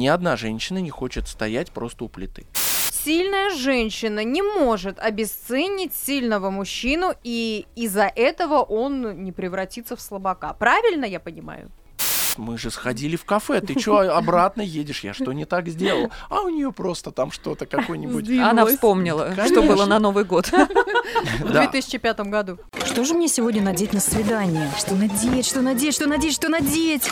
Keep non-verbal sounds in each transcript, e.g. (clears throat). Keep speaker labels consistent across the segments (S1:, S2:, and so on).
S1: ни одна женщина не хочет стоять просто у плиты.
S2: Сильная женщина не может обесценить сильного мужчину, и из-за этого он не превратится в слабака. Правильно я понимаю?
S1: мы же сходили в кафе, ты что, обратно едешь? Я что не так сделал? А у нее просто там что-то какое-нибудь...
S3: Она вспомнила, Конечно. что было на Новый год. (laughs)
S2: В 2005 году.
S4: Что же мне сегодня надеть на свидание? Что надеть, что надеть, что надеть, что надеть?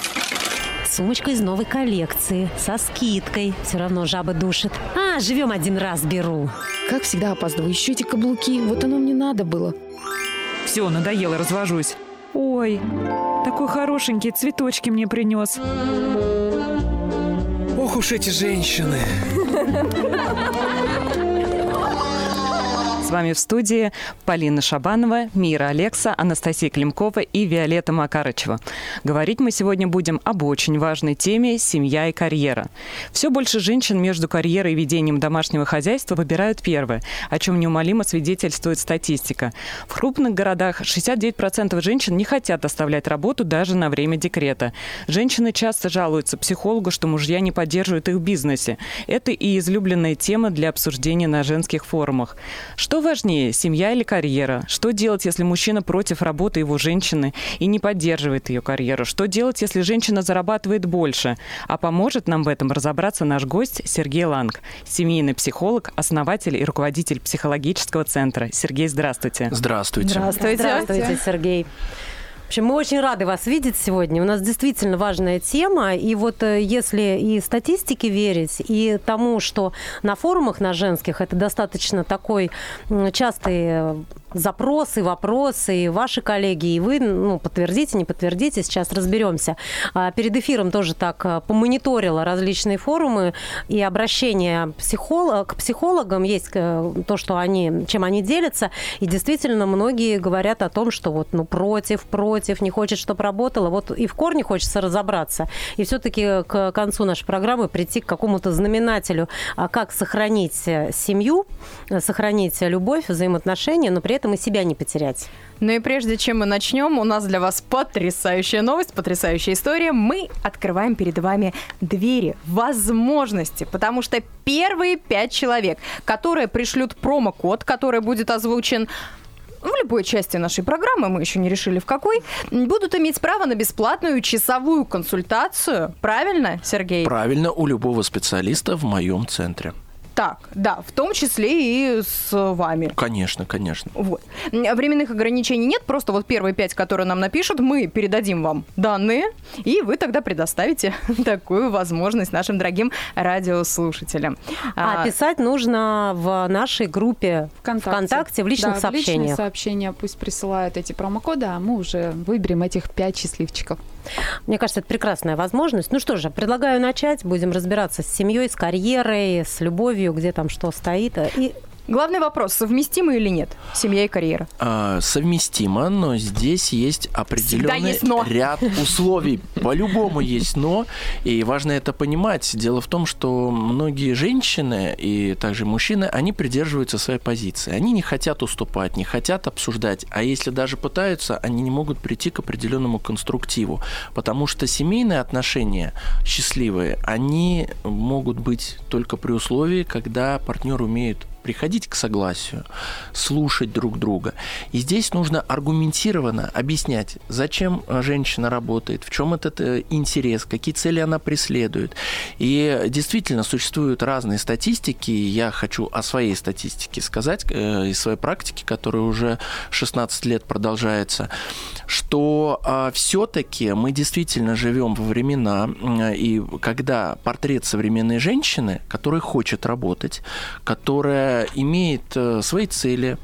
S5: Сумочка из новой коллекции, со скидкой. Все равно жаба душит. А, живем один раз, беру.
S4: Как всегда опаздываю. Еще эти каблуки. Вот оно мне надо было.
S3: Все, надоело, развожусь. Ой, такой хорошенький, цветочки мне принес.
S6: Ох уж эти женщины.
S3: С вами в студии Полина Шабанова, Мира Алекса, Анастасия Климкова и Виолетта Макарычева. Говорить мы сегодня будем об очень важной теме «Семья и карьера». Все больше женщин между карьерой и ведением домашнего хозяйства выбирают первое, о чем неумолимо свидетельствует статистика. В крупных городах 69% женщин не хотят оставлять работу даже на время декрета. Женщины часто жалуются психологу, что мужья не поддерживают их в бизнесе. Это и излюбленная тема для обсуждения на женских форумах. Что что важнее, семья или карьера? Что делать, если мужчина против работы его женщины и не поддерживает ее карьеру? Что делать, если женщина зарабатывает больше? А поможет нам в этом разобраться наш гость Сергей Ланг, семейный психолог, основатель и руководитель психологического центра. Сергей, здравствуйте.
S1: Здравствуйте.
S5: Здравствуйте, здравствуйте Сергей. В общем, мы очень рады вас видеть сегодня. У нас действительно важная тема. И вот э, если и статистике верить, и тому, что на форумах на женских это достаточно такой частый э, запросы, вопросы, и ваши коллеги, и вы, ну, подтвердите, не подтвердите, сейчас разберемся. А перед эфиром тоже так а, помониторила различные форумы и обращения психолог, к психологам, есть э, то, что они, чем они делятся, и действительно многие говорят о том, что вот, ну, против, против, не хочет, чтобы работало, вот и в корне хочется разобраться, и все-таки к концу нашей программы прийти к какому-то знаменателю, а как сохранить семью, сохранить любовь, взаимоотношения, но при этом и себя не потерять.
S2: Ну и прежде чем мы начнем, у нас для вас потрясающая новость, потрясающая история. Мы открываем перед вами двери, возможности, потому что первые пять человек, которые пришлют промокод, который будет озвучен в любой части нашей программы, мы еще не решили в какой, будут иметь право на бесплатную часовую консультацию. Правильно, Сергей?
S1: Правильно, у любого специалиста в моем центре.
S2: Так, да, в том числе и с вами.
S1: Конечно, конечно.
S2: Вот. Временных ограничений нет, просто вот первые пять, которые нам напишут, мы передадим вам данные, и вы тогда предоставите (laughs) такую возможность нашим дорогим радиослушателям.
S5: А, а писать нужно в нашей группе ВКонтакте, ВКонтакте в личных
S7: да,
S5: сообщениях.
S7: В личные сообщения пусть присылают эти промокоды, а мы уже выберем этих пять счастливчиков.
S5: Мне кажется, это прекрасная возможность. Ну что же, предлагаю начать. Будем разбираться с семьей, с карьерой, с любовью, где там что стоит. И
S2: Главный вопрос, совместимы или нет семья и карьера?
S1: А, совместимо, но здесь есть определенный
S2: есть но.
S1: ряд условий. По-любому есть но, и важно это понимать. Дело в том, что многие женщины и также мужчины, они придерживаются своей позиции. Они не хотят уступать, не хотят обсуждать, а если даже пытаются, они не могут прийти к определенному конструктиву, потому что семейные отношения счастливые, они могут быть только при условии, когда партнер умеет приходить к согласию, слушать друг друга. И здесь нужно аргументированно объяснять, зачем э, женщина работает, в чем этот э, интерес, какие цели она преследует. И действительно существуют разные статистики. Я хочу о своей статистике сказать, э, из своей практики, которая уже 16 лет продолжается, что все-таки мы действительно живем во времена, и когда портрет современной женщины, которая хочет работать, которая имеет э, свои цели,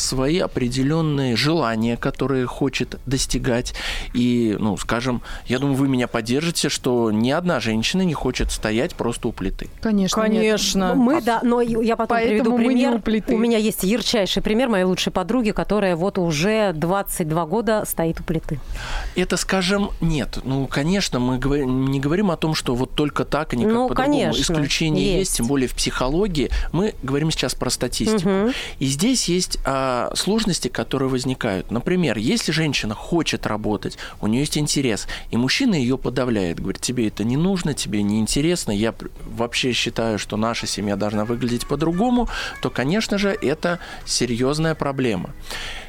S1: свои определенные желания, которые хочет достигать. И, ну, скажем, я думаю, вы меня поддержите, что ни одна женщина не хочет стоять просто у плиты.
S2: Конечно.
S5: Конечно. Ну, мы, да, но я потом
S2: Поэтому
S5: приведу пример.
S2: Мы не у, плиты.
S5: у меня есть ярчайший пример моей лучшей подруги, которая вот уже 22 года стоит у плиты.
S1: Это, скажем, нет. Ну, конечно, мы не говорим о том, что вот только так и никак ну, по-другому. Исключения есть. есть, тем более в психологии. Мы говорим сейчас про статистику. Угу. И здесь есть а, а, сложности, которые возникают. Например, если женщина хочет работать, у нее есть интерес, и мужчина ее подавляет, говорит, тебе это не нужно, тебе не интересно, я вообще считаю, что наша семья должна выглядеть по-другому, то, конечно же, это серьезная проблема.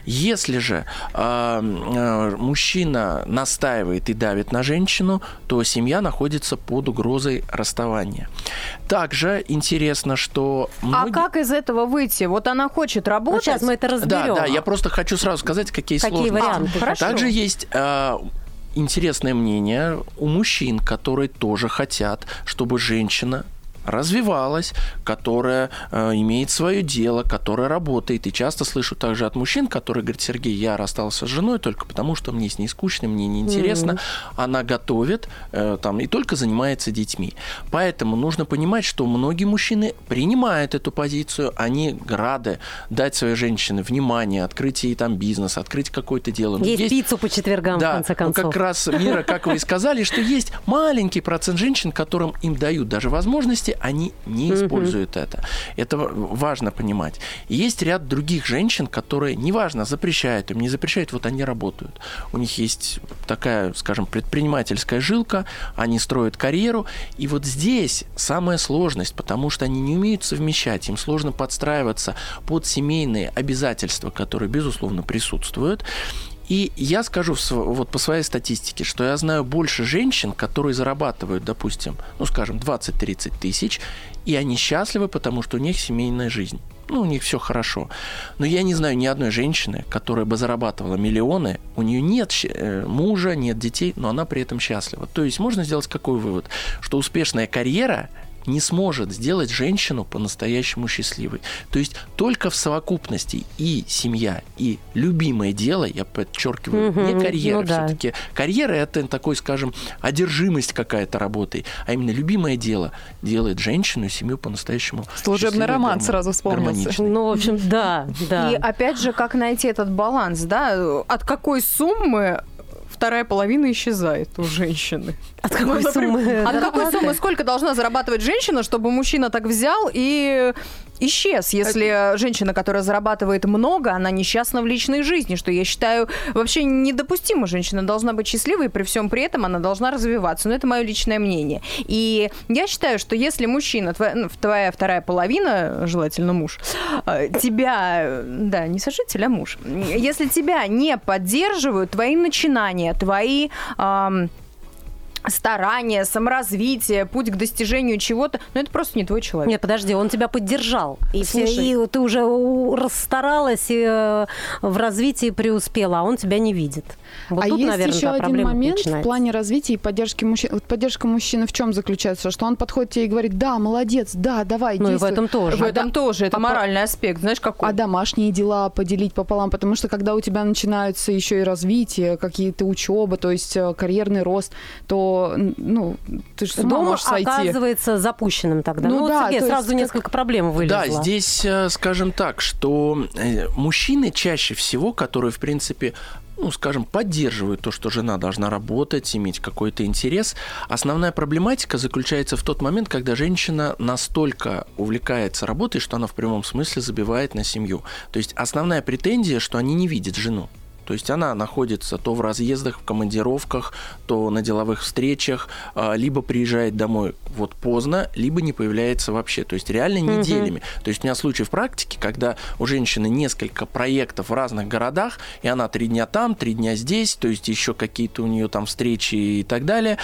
S1: Если же а, а, мужчина настаивает и давит на женщину, то семья находится под угрозой расставания. Также интересно, что
S2: А
S1: многие-
S2: как из этого выйти? Вот она хочет
S5: Вот
S2: работать.
S5: сейчас мы это разберем.
S1: да, да, я просто хочу сразу сказать, какие,
S5: Какие
S1: сложности.
S5: варианты?
S2: Хорошо.
S1: Также есть э, интересное мнение у мужчин, которые тоже хотят, чтобы женщина развивалась, которая э, имеет свое дело, которая работает. И часто слышу также от мужчин, которые говорят, Сергей, я расстался с женой только потому, что мне с ней скучно, мне неинтересно. Она готовит э, там, и только занимается детьми. Поэтому нужно понимать, что многие мужчины принимают эту позицию, они рады дать своей женщине внимание, открыть ей там бизнес, открыть какое-то дело. Но
S5: Есть, пиццу по четвергам,
S1: да,
S5: в конце
S1: ну,
S5: концов.
S1: как раз, Мира, как вы и сказали, что есть маленький процент женщин, которым им дают даже возможности, они не используют это. Это важно понимать. И есть ряд других женщин, которые, неважно, запрещают им, не запрещают, вот они работают. У них есть такая, скажем, предпринимательская жилка, они строят карьеру, и вот здесь самая сложность, потому что они не умеют совмещать, им сложно подстраиваться под семейные обязательства, которые, безусловно, присутствуют. И я скажу вот по своей статистике, что я знаю больше женщин, которые зарабатывают, допустим, ну, скажем, 20-30 тысяч, и они счастливы, потому что у них семейная жизнь. Ну, у них все хорошо. Но я не знаю ни одной женщины, которая бы зарабатывала миллионы, у нее нет э, мужа, нет детей, но она при этом счастлива. То есть можно сделать какой вывод? Что успешная карьера не сможет сделать женщину по-настоящему счастливой. То есть только в совокупности и семья, и любимое дело, я подчеркиваю,
S5: Мгм,
S1: не карьера
S5: ну да.
S1: все-таки. Карьера это такой, скажем, одержимость какая-то работой, а именно любимое дело делает женщину и семью по-настоящему
S6: Служебный роман
S1: гармо-
S6: сразу вспомнился.
S5: Ну, в общем, да, да.
S2: И опять же, как найти этот баланс, да? От какой суммы вторая половина исчезает у женщины?
S5: От какой суммы?
S2: От какой суммы сколько должна зарабатывать женщина, чтобы мужчина так взял и исчез, если женщина, которая зарабатывает много, она несчастна в личной жизни, что я считаю вообще недопустимо. Женщина должна быть счастливой, и при всем при этом она должна развиваться. Но это мое личное мнение. И я считаю, что если мужчина, твоя, ну, твоя вторая половина, желательно муж, э, тебя, да, не сожитель, а муж, если тебя не поддерживают, твои начинания, твои... ам, старания, саморазвитие, путь к достижению чего-то, но это просто не твой человек.
S5: Нет, подожди, он тебя поддержал. И, все- и ты уже у- расстаралась и э, в развитии преуспела, а он тебя не видит. Вот
S7: а
S5: тут,
S7: есть
S5: наверное,
S7: еще
S5: да,
S7: один момент в
S5: начинается.
S7: плане развития и поддержки мужчин. Вот поддержка мужчины в чем заключается? Что он подходит тебе и говорит, да, молодец, да, давай,
S5: Ну и в
S7: действуй».
S5: этом тоже.
S2: В этом тоже, это
S7: а
S2: моральный аспект, знаешь, какой?
S7: А домашние дела поделить пополам, потому что когда у тебя начинаются еще и развитие, какие-то учеба, то есть э, карьерный рост, то, ну, ты же с ума
S5: Дом
S7: можешь сойти.
S5: оказывается запущенным тогда.
S7: Ну
S5: Ну,
S7: да, есть
S5: сразу
S7: как-
S5: несколько проблем вылезло.
S1: Да, здесь, э, скажем так, что э, мужчины чаще всего, которые, в принципе, ну, скажем, поддерживают то, что жена должна работать, иметь какой-то интерес. Основная проблематика заключается в тот момент, когда женщина настолько увлекается работой, что она в прямом смысле забивает на семью. То есть основная претензия, что они не видят жену. То есть она находится то в разъездах, в командировках, то на деловых встречах, а, либо приезжает домой вот поздно, либо не появляется вообще. То есть реально неделями. То есть у меня случай в практике, когда у женщины несколько проектов в разных городах, и она три дня там, три дня здесь, то есть еще какие-то у нее там встречи и так далее.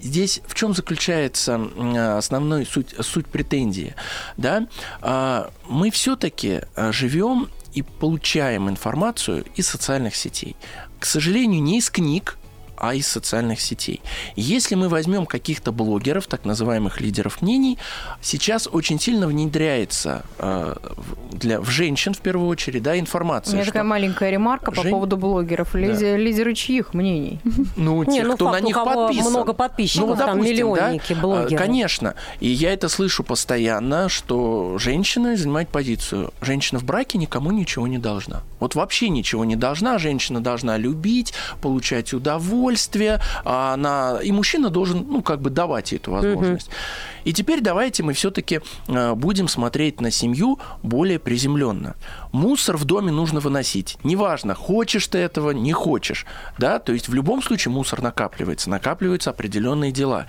S1: Здесь в чем заключается м, основной суть, суть претензии? Да? А, Мы все-таки живем и получаем информацию из социальных сетей. К сожалению, не из книг, а из социальных сетей. Если мы возьмем каких-то блогеров, так называемых лидеров мнений, сейчас очень сильно внедряется э, для, в женщин, в первую очередь, да,
S2: У
S1: информация.
S2: меня
S1: что-
S2: такая маленькая ремарка по
S1: Жень-
S2: поводу блогеров. Лизи- Лидеры чьих мнений?
S1: ну,
S5: Не,
S1: тех,
S5: ну,
S1: кто
S5: факт,
S1: на
S5: у
S1: них
S5: кого
S1: подписан.
S5: много подписчиков,
S1: Ну,
S5: там
S1: допустим,
S5: миллионники,
S1: да,
S5: блогеры.
S1: Конечно. И я это слышу постоянно, что женщина занимает позицию. Женщина в браке никому ничего не должна. Вот вообще ничего не должна. Женщина должна любить, получать удовольствие, удовольствие, а на... и мужчина должен, ну, как бы давать ей эту возможность. И теперь давайте мы все-таки будем смотреть на семью более приземленно. Мусор в доме нужно выносить. Неважно, хочешь ты этого, не хочешь. Да? То есть в любом случае мусор накапливается, накапливаются определенные дела.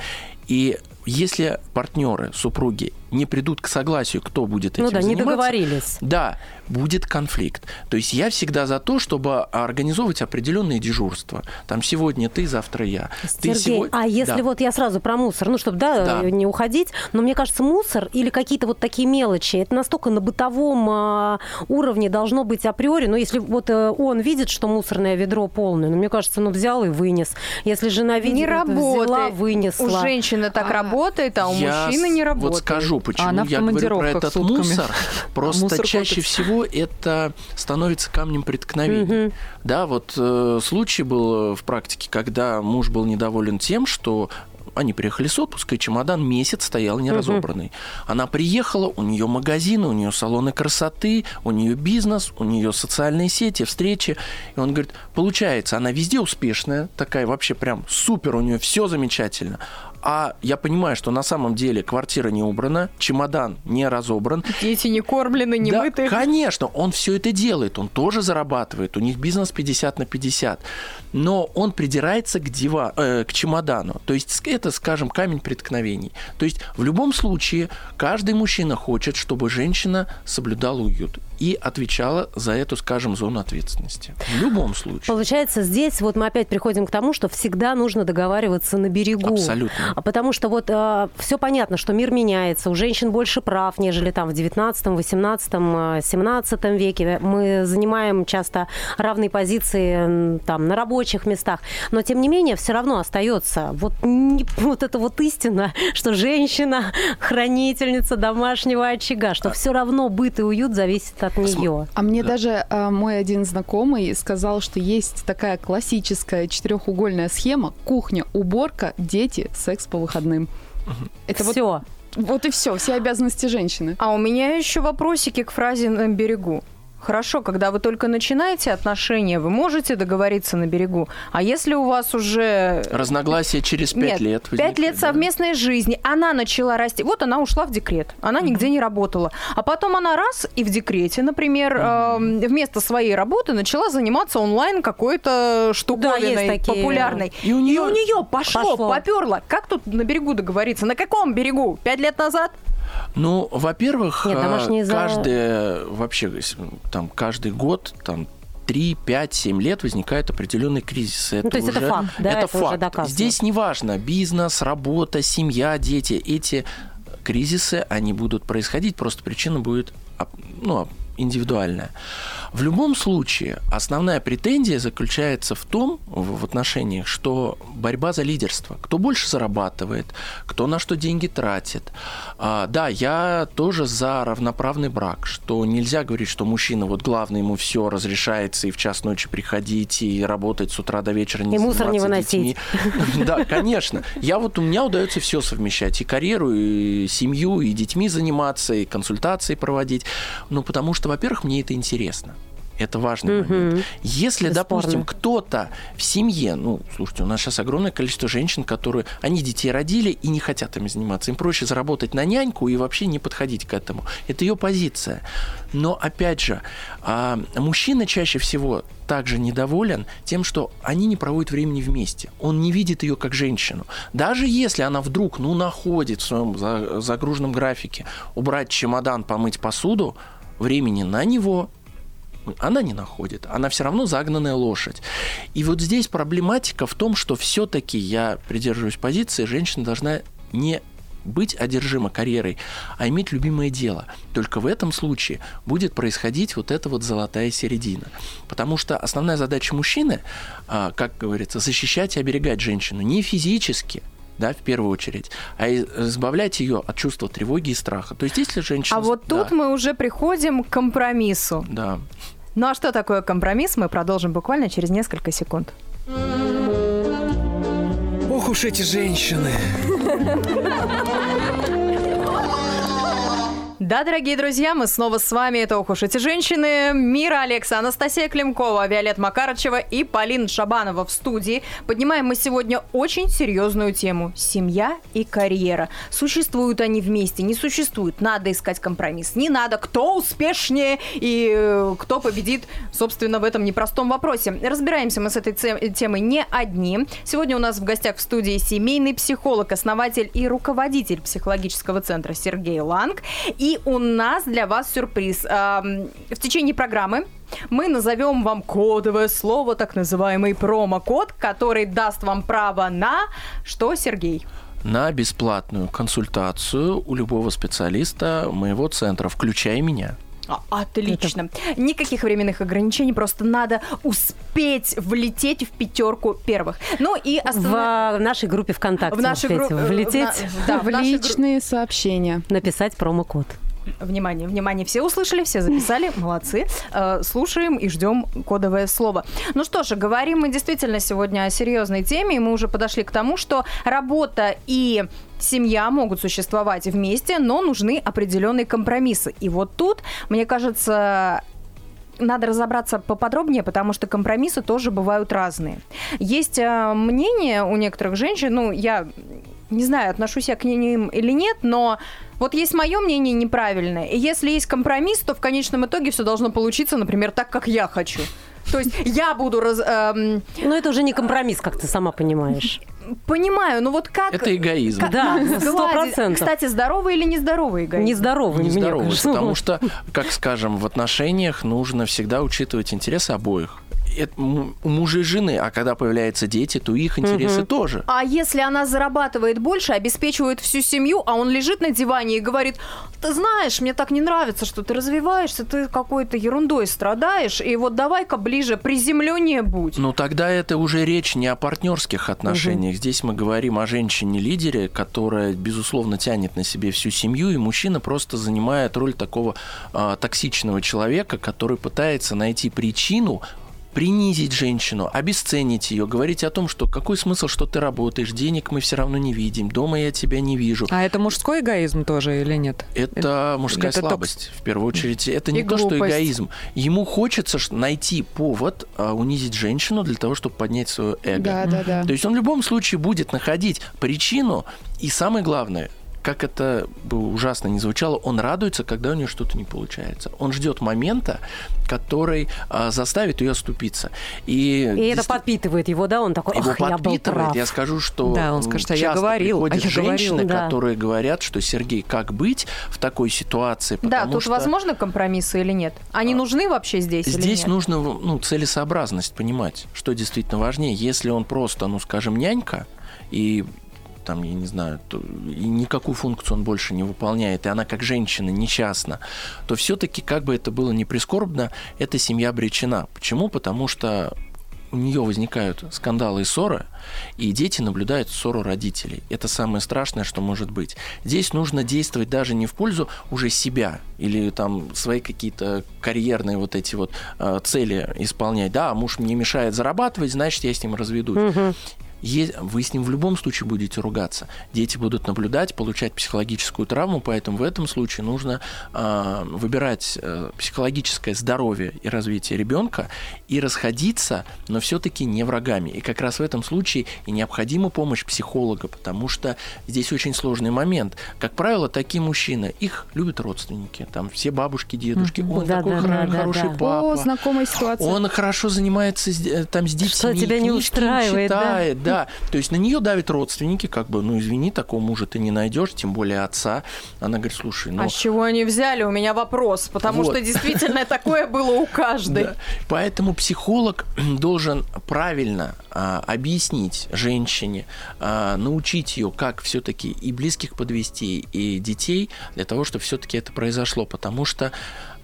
S1: И если партнеры, супруги не придут к согласию, кто будет этим
S5: ну да,
S1: заниматься,
S5: не договорились.
S1: Да, будет конфликт. То есть я всегда за то, чтобы организовывать определенные дежурства. Там сегодня ты, завтра я.
S5: Сергей,
S1: ты сегодня...
S5: а если
S1: да.
S5: вот я сразу про мусор, ну, чтобы, да,
S1: Да.
S5: не уходить, но мне кажется, мусор или какие-то вот такие мелочи, это настолько на бытовом а, уровне должно быть априори, но если вот э, он видит, что мусорное ведро полное, ну, мне кажется, ну, взял и вынес. Если жена видит,
S2: Не
S5: это взяла,
S2: работает.
S5: вынесла.
S2: У женщины так
S7: А,
S2: работает, а у
S1: Я
S2: мужчины не работает.
S1: Вот скажу, почему
S3: она в
S1: я говорю про этот
S3: сутками.
S1: мусор. (laughs) Просто
S3: мусор
S1: чаще
S3: копится.
S1: всего это становится камнем преткновения. Да, вот э, случай был э, в практике, когда муж был недоволен тем, что они приехали с отпуска, и чемодан месяц стоял неразобранный. Она приехала, у нее магазины, у нее салоны красоты, у нее бизнес, у нее социальные сети, встречи. И он говорит, получается, она везде успешная, такая вообще прям супер, у нее все замечательно. А я понимаю, что на самом деле квартира не убрана, чемодан не разобран,
S2: Дети не кормлены, не
S1: да,
S2: мыты.
S1: Конечно, он все это делает, он тоже зарабатывает, у них бизнес 50 на 50, но он придирается к, дива, э, к чемодану, то есть это, скажем, камень преткновений. То есть в любом случае каждый мужчина хочет, чтобы женщина соблюдала уют и отвечала за эту, скажем, зону ответственности. В любом случае.
S5: Получается, здесь вот мы опять приходим к тому, что всегда нужно договариваться на берегу.
S1: Абсолютно.
S5: А Потому что вот все понятно, что мир меняется, у женщин больше прав, нежели там в 19, 18, э, 17 веке. Мы занимаем часто равные позиции там на рабочих местах, но тем не менее все равно остается вот, не- (laughs) вот эта вот истина, что женщина (laughs) хранительница домашнего очага, что все равно быт и уют зависит от нее.
S7: А мне даже а, мой один знакомый сказал, что есть такая классическая четырехугольная схема: кухня, уборка, дети, секс по выходным. Это вот,
S5: Все.
S7: вот и все, все обязанности женщины.
S2: А у меня еще вопросики к фразе на берегу. Хорошо, когда вы только начинаете отношения, вы можете договориться на берегу. А если у вас уже...
S1: Разногласия через пять лет.
S2: пять лет
S1: да.
S2: совместной жизни, она начала расти. Вот она ушла в декрет, она нигде не работала. А потом она раз и в декрете, например, эм, вместо своей работы начала заниматься онлайн какой-то штуковиной
S5: есть такие.
S2: популярной.
S1: И у неё-
S2: нее пошло,
S5: Пошло.
S2: поперло. Как тут на берегу договориться? На каком берегу? Пять лет назад?
S1: Ну, во-первых,
S5: Нет,
S1: а, каждый, вообще, там, каждый год, там, 3, 5, 7 лет возникают определенные кризисы.
S5: Ну, то есть это
S1: уже-
S5: факт, да,
S1: это
S5: это уже
S1: факт.
S5: доказано.
S1: Здесь неважно, бизнес, работа, семья, дети. Эти кризисы, они будут происходить, просто причина будет об- ну, индивидуальная. В любом случае, основная претензия заключается в том, в, в отношениях, что борьба за лидерство. Кто больше зарабатывает, кто на что деньги тратит. А, да, я тоже за равноправный брак, что нельзя говорить, что мужчина, вот главное, ему все разрешается и в час ночи приходить, и работать с утра до вечера, не
S5: И мусор не выносить.
S1: детьми. (laughs) Да, конечно. Я вот, у меня удается все совмещать. И карьеру, и семью, и детьми заниматься, и консультации проводить. Ну, потому что, во-первых, мне это интересно. Это важный
S5: Мгм.
S1: момент. Если,
S5: Бесспорно.
S1: допустим, кто-то в семье, ну, слушайте, у нас сейчас огромное количество женщин, которые, они детей родили и не хотят ими заниматься. Им проще заработать на няньку и вообще не подходить к этому. Это ее позиция. Но, опять же, а, мужчина чаще всего также недоволен тем, что они не проводят времени вместе. Он не видит ее как женщину. Даже если она вдруг, ну, находит в своем за- загруженном графике убрать чемодан, помыть посуду, времени на него она не находит. Она все равно загнанная лошадь. И вот здесь проблематика в том, что все-таки я придерживаюсь позиции, женщина должна не быть одержима карьерой, а иметь любимое дело. Только в этом случае будет происходить вот эта вот золотая середина. Потому что основная задача мужчины, а, как говорится, защищать и оберегать женщину не физически, да, в первую очередь, а избавлять ее от чувства тревоги и страха. То есть, если женщина...
S2: А вот тут
S1: да,
S2: мы уже приходим к компромиссу.
S1: Да.
S2: Ну а что такое компромисс, мы продолжим буквально через несколько секунд.
S6: Ох уж эти женщины.
S2: Да, дорогие друзья, мы снова с вами. Это «Ох уж эти женщины». Мира Алекса, Анастасия Климкова, Виолет Макарычева и Полина Шабанова в студии. Поднимаем мы сегодня очень серьезную тему – семья и карьера. Существуют они вместе, не существуют. Надо искать компромисс. Не надо. Кто успешнее и э, кто победит, собственно, в этом непростом вопросе. Разбираемся мы с этой темой не одни. Сегодня у нас в гостях в студии семейный психолог, основатель и руководитель психологического центра Сергей Ланг. И у нас для вас сюрприз. В течение программы мы назовем вам кодовое слово, так называемый промокод, который даст вам право на... Что, Сергей?
S1: На бесплатную консультацию у любого специалиста моего центра, включая меня.
S2: А, Отлично. Никаких временных ограничений, просто надо успеть влететь в пятерку первых. Ну и
S5: В
S2: останов-
S5: э, нашей группе ВКонтакте
S2: в нашей группе
S5: влететь,
S2: да,
S7: в
S2: в
S7: личные сообщения.
S5: написать промокод.
S2: Внимание, внимание, все услышали, все записали, молодцы. Э, Слушаем и ждем кодовое слово. Ну что же, говорим мы действительно сегодня о серьезной теме, и мы уже подошли к тому, что работа и семья могут существовать вместе, но нужны определенные компромиссы. И вот тут, мне кажется, надо разобраться поподробнее, потому что компромиссы тоже бывают разные. Есть э, мнение у некоторых женщин, ну, я не знаю, отношусь я к ним или нет, но вот есть мое мнение неправильное. И если есть компромисс, то в конечном итоге все должно получиться, например, так, как я хочу. То есть я буду раз, эм,
S5: Но это уже не компромисс, как ты сама понимаешь.
S2: понимаю, ну вот как...
S1: Это эгоизм.
S2: как
S5: Да, сто процентов.
S2: Кстати, здоровый или нездоровый эгоизм?
S5: Нездоровый, мне
S1: Нездоровый,
S5: кажется.
S1: потому что, как скажем, в отношениях нужно всегда учитывать интересы обоих. Это у мужа и жены, а когда появляются дети, то их интересы тоже.
S2: А если она зарабатывает больше, обеспечивает всю семью, а он лежит на диване и говорит, ты знаешь, мне так не нравится, что ты развиваешься, ты какой-то ерундой страдаешь, и вот давай-ка ближе, приземленнее будь.
S1: Ну тогда это уже речь не о партнерских отношениях. Здесь мы говорим о женщине-лидере, которая, безусловно, тянет на себе всю семью, и мужчина просто занимает роль такого а, токсичного человека, который пытается найти причину принизить женщину, обесценить ее, говорить о том, что какой смысл, что ты работаешь, денег мы все равно не видим, дома я тебя не вижу.
S3: А это мужской эгоизм тоже или нет?
S1: Это мужская
S3: это токс-
S1: слабость, в первую очередь. Это не то, что эгоизм. Ему хочется найти повод а, унизить женщину для того, чтобы поднять свое эго.
S7: Да, да, да.
S1: То есть он в любом случае будет находить причину, и самое главное, как это бы ужасно не звучало, он радуется, когда у нее что-то не получается. Он ждет момента, который а, заставит ее оступиться. И,
S5: И это подпитывает его, да? Он такой,
S1: его
S5: ах, я был
S1: подпитывает.
S5: прав.
S1: Я скажу, что
S3: Да, он скажет, а я
S1: часто
S3: говорил, а я говорил.
S1: женщины,
S5: Да.
S1: которые говорят, что Сергей, как быть в такой ситуации?
S2: Да,
S1: Потому
S2: тут
S1: что
S2: возможны компромиссы или нет? Они нужны вообще здесь, или
S1: Здесь
S2: нет?
S1: нужно ну, целесообразность понимать, что действительно важнее. Если он просто, ну, скажем, нянька, и там, я не знаю, то, и никакую функцию он больше не выполняет, и она как женщина несчастна, то все-таки, как бы это было не прискорбно, эта семья обречена. Почему? Потому что у нее возникают скандалы и ссоры, и дети наблюдают ссору родителей. Это самое страшное, что может быть. Здесь нужно действовать даже не в пользу уже себя или там свои какие-то карьерные вот эти вот э, цели исполнять. Да, муж мне мешает зарабатывать, значит, я с ним разведусь. Е- Вы с ним в любом случае будете ругаться. Дети будут наблюдать, получать психологическую травму, поэтому в этом случае нужно а, выбирать э, психологическое здоровье и развитие ребенка и расходиться, но все-таки не врагами. И как раз в этом случае и необходима помощь психолога, потому что здесь очень сложный момент. Как правило, такие мужчины, их любят родственники, там все бабушки, дедушки. Он
S5: Да,
S1: такой
S5: да,
S1: хоро-
S5: да, да,
S1: хороший
S5: да.
S1: папа.
S7: О, знакомая ситуация.
S1: Он хорошо занимается с, э, там с детьми.
S5: Что тебя не устраивает, да?
S1: читает, да. То есть на нее давят родственники, как бы, ну извини, такого мужа ты не найдешь, тем более отца. Она говорит, слушай, ну
S2: А с чего они взяли? У меня вопрос. Потому
S1: Вот.
S2: что действительно такое было у каждой.
S1: Да. Поэтому психолог (clears throat) должен правильно а, объяснить женщине, а, научить ее, как все-таки и близких подвести, и детей, для того, чтобы все-таки это произошло. Потому что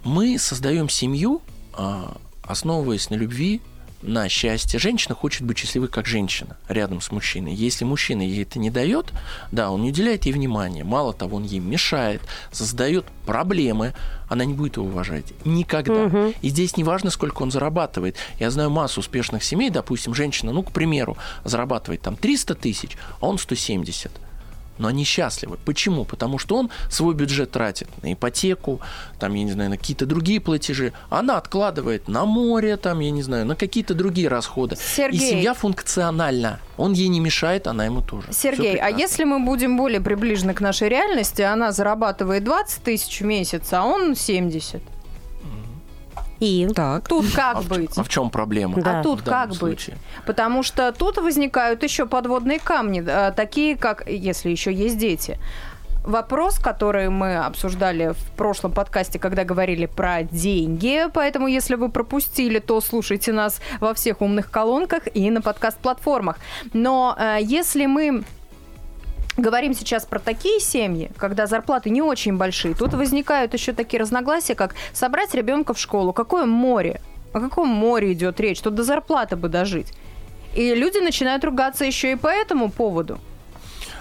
S1: мы создаем семью, а, основываясь на любви, на счастье. Женщина хочет быть счастливой как женщина рядом с мужчиной. Если мужчина ей это не дает, да, он не уделяет ей внимания. Мало того, он ей мешает, создает проблемы, она не будет его уважать. Никогда. И здесь не важно, сколько он зарабатывает. Я знаю массу успешных семей, допустим, женщина, ну, к примеру, зарабатывает там 300 тысяч, а он 170. Но они счастливы. Почему? Потому что он свой бюджет тратит на ипотеку, там, я не знаю, на какие-то другие платежи. Она откладывает на море, там, я не знаю, на какие-то другие расходы.
S2: Сергей.
S1: И семья функциональна. Он ей не мешает, она ему тоже.
S2: Сергей, а если мы будем более приближены к нашей реальности, она зарабатывает 20 тысяч в месяц, а он 70.
S5: И
S3: Так.
S2: Тут как
S1: а, в,
S2: быть?
S1: а в чем проблема?
S5: Да.
S2: А тут
S1: в
S2: как быть?
S1: случае?
S2: Потому что тут возникают еще подводные камни, э, такие как, если еще есть дети. Вопрос, который мы обсуждали в прошлом подкасте, когда говорили про деньги, поэтому если вы пропустили, то слушайте нас во всех умных колонках и на подкаст-платформах. Но э, если мы говорим сейчас про такие семьи, когда зарплаты не очень большие, тут возникают еще такие разногласия, как собрать ребенка в школу. Какое море? О каком море идет речь? Тут до зарплаты бы дожить. И люди начинают ругаться еще и по этому поводу.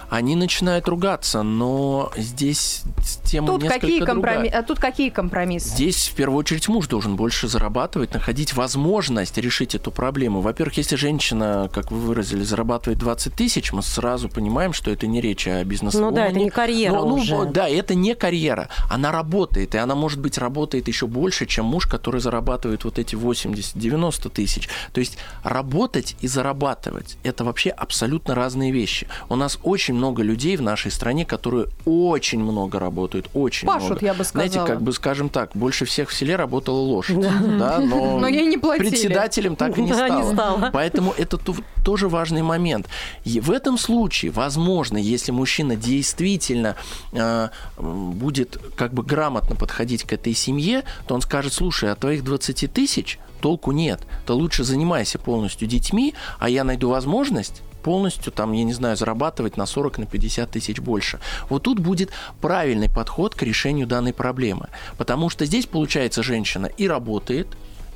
S1: Они начинают ругаться, но здесь тема
S2: Тут
S1: несколько
S2: какие,
S1: другая.
S2: компроми- а тут какие компромиссы?
S1: Здесь в первую очередь муж должен больше зарабатывать, находить возможность решить эту проблему. Во-первых, если женщина, как вы выразили, зарабатывает 20 тысяч, мы сразу понимаем, что это не речь о бизнесе.
S5: Ну да, это не карьера
S1: Но, ну,
S5: уже.
S1: Да, это не карьера. Она работает, и она, может быть, работает еще больше, чем муж, который зарабатывает вот эти 80-90 тысяч. То есть работать и зарабатывать – это вообще абсолютно разные вещи. У нас очень много людей в нашей стране, которые очень много работают, очень
S2: Пашут,
S1: много.
S2: я бы
S1: Знаете,
S2: сказала.
S1: как бы, скажем так, больше всех в селе работала лошадь. Да, но, (laughs)
S2: Но ей не платили.
S1: председателем так и не (laughs)
S5: Да, не
S1: стала. Поэтому это тоже важный момент. И в этом случае, возможно, если мужчина действительно э, будет как бы грамотно подходить к этой семье, то он скажет, слушай, от твоих 20 тысяч толку нет. Ты лучше занимайся полностью детьми, а я найду возможность полностью, там, я не знаю, зарабатывать на 40, на 50 тысяч больше. Вот тут будет правильный подход к решению данной проблемы. Потому что здесь, получается, женщина и работает,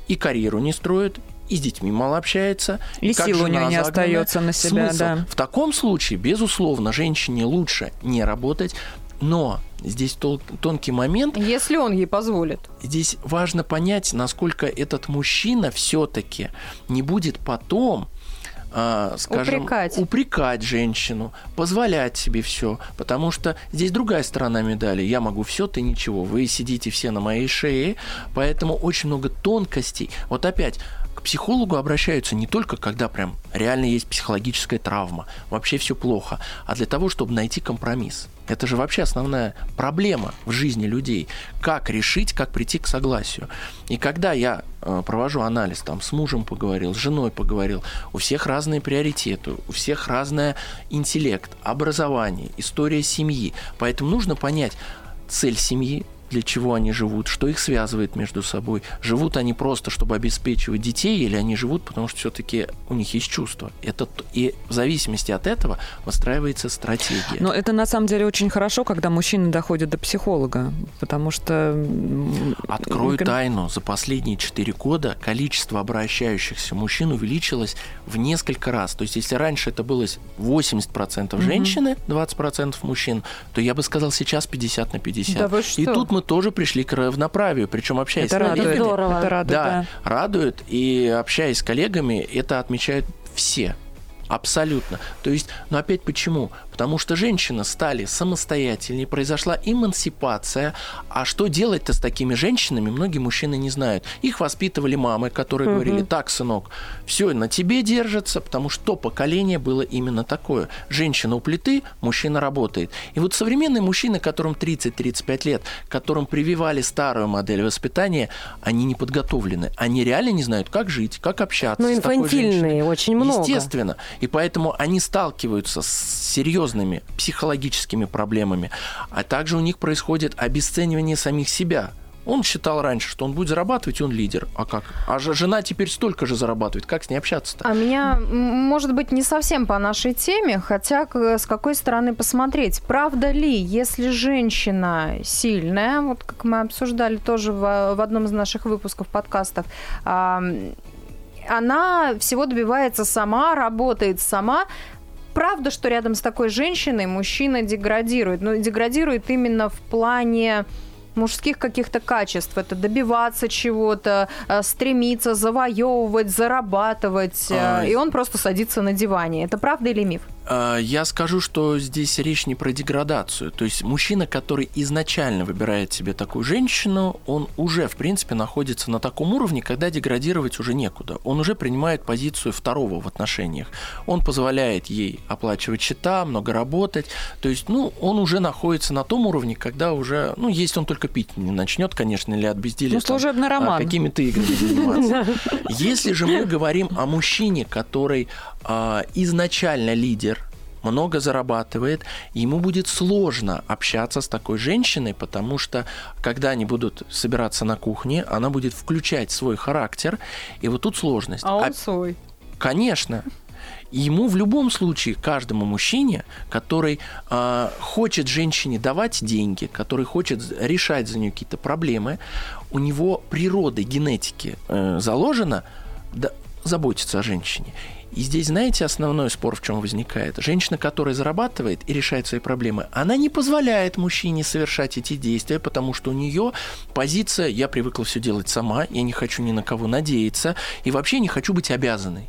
S1: и карьеру не строит, и с детьми мало общается.
S3: И
S1: как
S3: сил у нее не остается на себя,
S1: Смысл?
S3: да.
S1: В таком случае, безусловно, женщине лучше не работать, но здесь тол- тонкий момент,
S2: Если он ей позволит.
S1: здесь важно понять, насколько этот мужчина все-таки не будет потом а, скажем,
S2: Упрекать.
S1: упрекать женщину, позволять себе все, потому что здесь другая сторона медали. Я могу все, ты ничего. Вы сидите все на моей шее, поэтому очень много тонкостей. Вот опять, к психологу обращаются не только, когда прям реально есть психологическая травма, вообще все плохо, а для того, чтобы найти компромисс. Это же вообще основная проблема в жизни людей. Как решить, как прийти к согласию. И когда я э, провожу анализ, там с мужем поговорил, с женой поговорил, у всех разные приоритеты, у всех разный интеллект, образование, история семьи. Поэтому нужно понять цель семьи, для чего они живут, что их связывает между собой. Живут они просто, чтобы обеспечивать детей, или они живут, потому что все-таки у них есть чувства. Это, и в зависимости от этого выстраивается стратегия.
S3: Но это на самом деле очень хорошо, когда мужчины доходят до психолога, потому что...
S1: Открою тайну. За последние 4 года количество обращающихся мужчин увеличилось в несколько раз. То есть, если раньше это было 80% женщины, 20% мужчин, то я бы сказал сейчас 50 на 50.
S2: Да вы
S1: И
S2: что?
S1: тут мы тоже пришли к равноправию, причем общаясь
S3: Это
S1: с коллегами.
S3: радует.
S5: Здорово.
S3: Это радует,
S1: Да,
S3: да.
S1: радует. И общаясь с коллегами, это отмечают все. Абсолютно. То есть, но опять почему? Потому что женщины стали самостоятельнее, произошла эмансипация. А что делать-то с такими женщинами, многие мужчины не знают. Их воспитывали мамы, которые говорили, так, сынок, все на тебе держится, потому что то поколение было именно такое. Женщина у плиты, мужчина работает. И вот современные мужчины, которым 30-35 лет, которым прививали старую модель воспитания, они не подготовлены. Они реально не знают, как жить, как общаться
S5: Ну,
S1: с такой
S5: инфантильные
S1: женщиной.
S5: очень много.
S1: Естественно. И поэтому они сталкиваются с серьезными психологическими проблемами. А также у них происходит обесценивание самих себя. Он считал раньше, что он будет зарабатывать, он лидер. А как? А же- жена теперь столько же зарабатывает. Как с ней общаться-то?
S2: А меня, может быть, не совсем по нашей теме, хотя с какой стороны посмотреть. Правда ли, если женщина сильная, вот как мы обсуждали тоже в, в одном из наших выпусков подкастов, она всего добивается сама, работает сама, Правда, что рядом с такой женщиной мужчина деградирует, но деградирует именно в плане мужских каких-то качеств. Это добиваться чего-то, э, стремиться завоевывать, зарабатывать.
S1: А,
S2: И он просто садится на диване. Это правда или миф?
S1: А, Я скажу, что здесь речь не про деградацию. То есть мужчина, который изначально выбирает себе такую женщину, он уже, в принципе, находится на таком уровне, когда деградировать уже некуда. Он уже принимает позицию второго в отношениях. Он позволяет ей оплачивать счета, много работать. То есть, ну, он уже находится на том уровне, когда уже, ну, если он только пить не начнет, конечно, или от безделия.
S3: Ну,
S1: там,
S3: служебный
S1: а,
S3: роман.
S1: какими-то играми заниматься. (laughs) Если же мы говорим о мужчине, который изначально лидер, много зарабатывает, ему будет сложно общаться с такой женщиной, потому что когда они будут собираться на кухне, она будет включать свой характер, и вот тут сложность.
S2: А он
S1: А-
S2: свой.
S1: Конечно. Ему в любом случае, каждому мужчине, который а, хочет женщине давать деньги, который хочет решать за нее какие-то проблемы, у него природой генетики э, заложено да, заботиться о женщине. И здесь, знаете, основной спор в чем возникает? Женщина, которая зарабатывает и решает свои проблемы, она не позволяет мужчине совершать эти действия, потому что у нее позиция «я привыкла все делать сама, я не хочу ни на кого надеяться, и вообще не хочу быть обязанной».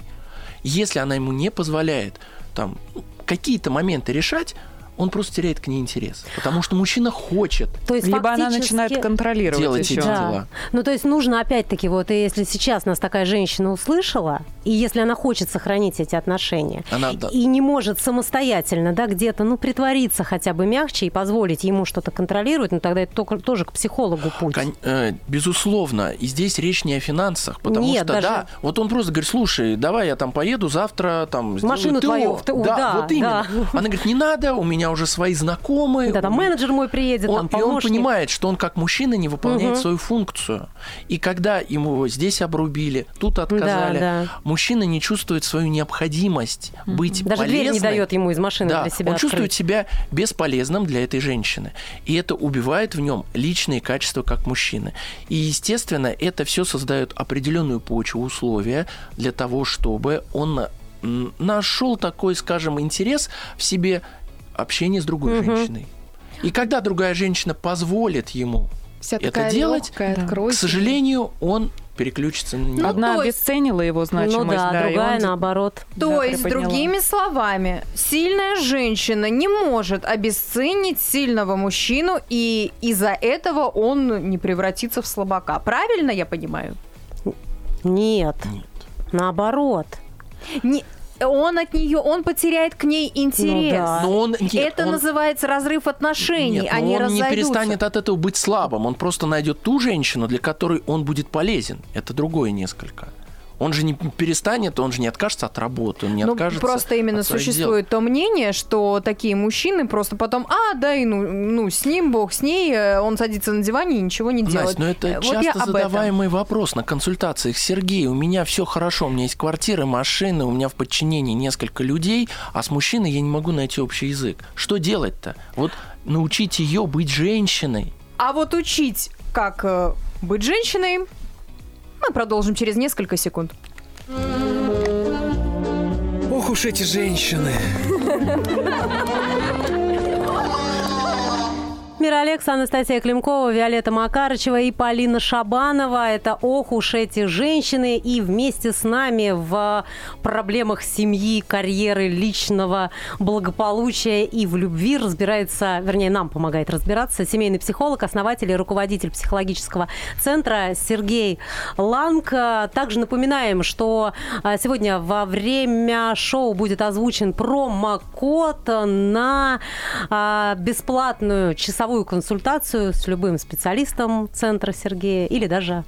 S1: Если она ему не позволяет там какие-то моменты решать, он просто теряет к ней интерес. Потому что мужчина хочет
S5: То есть
S3: Либо она начинает контролировать
S1: делать
S3: еще.
S1: эти
S5: Да.
S1: дела.
S5: Ну, то есть нужно опять-таки, вот и если сейчас нас такая женщина услышала, и если она хочет сохранить эти отношения,
S1: Она, да.
S5: и не может самостоятельно, да, где-то, ну, притвориться хотя бы мягче и позволить ему что-то контролировать, ну, тогда это только, тоже к психологу путь.
S1: Кон- э, безусловно, и здесь речь не о финансах, потому
S5: Нет,
S1: что
S5: даже-
S1: да, вот он просто говорит, слушай, давай я там поеду завтра, там сделаю
S5: машину
S1: ТО».
S5: твою в ТО,
S1: да,
S5: да,
S1: вот именно.
S5: да.
S1: Она говорит, не надо, у меня уже свои знакомые.
S5: Да, там менеджер мой приедет,
S1: он,
S5: там
S1: и он понимает, что он как мужчина не выполняет
S5: Мгм.
S1: свою функцию. И когда ему здесь обрубили, тут отказали,
S5: да.
S1: мужчина не чувствует свою необходимость быть
S5: Даже
S1: полезной.
S5: дверь не дает ему из машины
S1: Да,
S5: для себя
S1: он чувствует
S5: открыть.
S1: себя бесполезным для этой женщины. И это убивает в нем личные качества как мужчины. И, естественно, это все создает определенную почву, условия для того, чтобы он нашел такой, скажем, интерес в себе общения с другой
S5: Мгм.
S1: женщиной. И когда другая женщина позволит ему,
S7: Вся
S1: Это
S7: такая
S1: делать,
S7: лёгкая,
S3: да.
S1: к сожалению, он переключится на нее.
S2: Ну,
S3: Одна
S2: то есть-
S3: обесценила его значимость,
S5: ну да,
S3: да,
S5: другая
S3: он-
S5: наоборот.
S2: То
S3: Да,
S2: есть,
S3: приподняла.
S2: другими словами, сильная женщина не может обесценить сильного мужчину, и из-за этого он не превратится в слабака. Правильно я понимаю?
S5: Нет,
S1: Нет.
S5: наоборот.
S2: Не, он от нее, он потеряет к ней интерес.
S5: да.
S1: Но он, нет,
S2: Это
S1: он-
S2: называется разрыв отношений,
S1: Нет, но
S2: они
S1: он не
S2: разойдутся.
S1: перестанет от этого быть слабым. Он просто найдет ту женщину, для которой он будет полезен. Это другое несколько. Он же не перестанет, он же не откажется от работы, он не
S2: Ну,
S1: откажется.
S2: просто именно
S1: от своих дел.
S2: существует то мнение, что такие мужчины просто потом, а, да, и ну, ну, с ним, бог с ней, э, он садится на диване и ничего не делает.
S1: Настя, но это
S2: Э, вот
S1: часто
S2: об этом.
S1: задаваемый вопрос на консультациях. Сергей, у меня все хорошо, у меня есть квартира, машина, у меня в подчинении несколько людей, а с мужчиной я не могу найти общий язык. Что делать-то? Вот научить ее быть женщиной.
S2: А вот учить, как э, быть женщиной, мы продолжим через несколько секунд.
S6: Ох уж эти женщины. (laughs)
S5: Мира Алекса, Анастасия Климкова, Виолетта Макарычева и Полина Шабанова. Это «Ох уж эти женщины». И вместе с нами в проблемах семьи, карьеры, личного благополучия и в любви разбирается, вернее, нам помогает разбираться семейный психолог, основатель и руководитель психологического центра Сергей Ланг. Также напоминаем, что а, сегодня во время шоу будет озвучен промокод на а, бесплатную часовую консультацию с любым специалистом центра Сергея или даже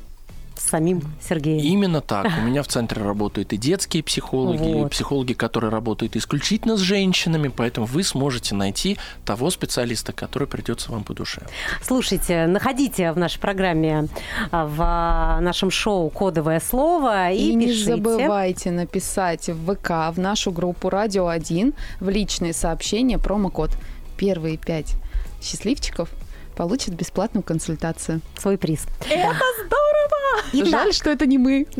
S5: с самим Сергеем.
S1: Именно так. У меня в центре работают и детские психологи, и
S5: Вот.
S1: психологи, которые работают исключительно с женщинами, поэтому вы сможете найти того специалиста, который придется вам по душе.
S5: Слушайте, находите в нашей программе, а, в нашем шоу кодовое слово и,
S7: И, не
S5: пишите.
S7: забывайте написать в ВК, в нашу группу «Радио 1» в личные сообщения промокод. Первые пять счастливчиков получат бесплатную консультацию.
S5: свой приз.
S2: Это здорово!
S5: Итак.
S7: Жаль, что это не мы. (laughs)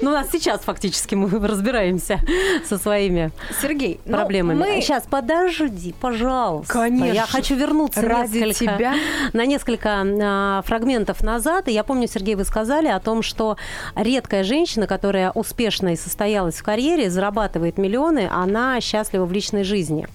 S5: Ну, у нас сейчас фактически мы разбираемся со своими
S2: Сергей, ну,
S5: проблемами.
S2: мы-
S5: Сейчас, подожди, пожалуйста.
S2: Конечно.
S5: Я хочу вернуться
S2: Ради
S5: несколько,
S2: тебя. (laughs)
S5: на несколько а, фрагментов назад. И я помню, Сергей, вы сказали о том, что редкая женщина, которая успешно и состоялась в карьере, зарабатывает миллионы, она счастлива в личной жизни.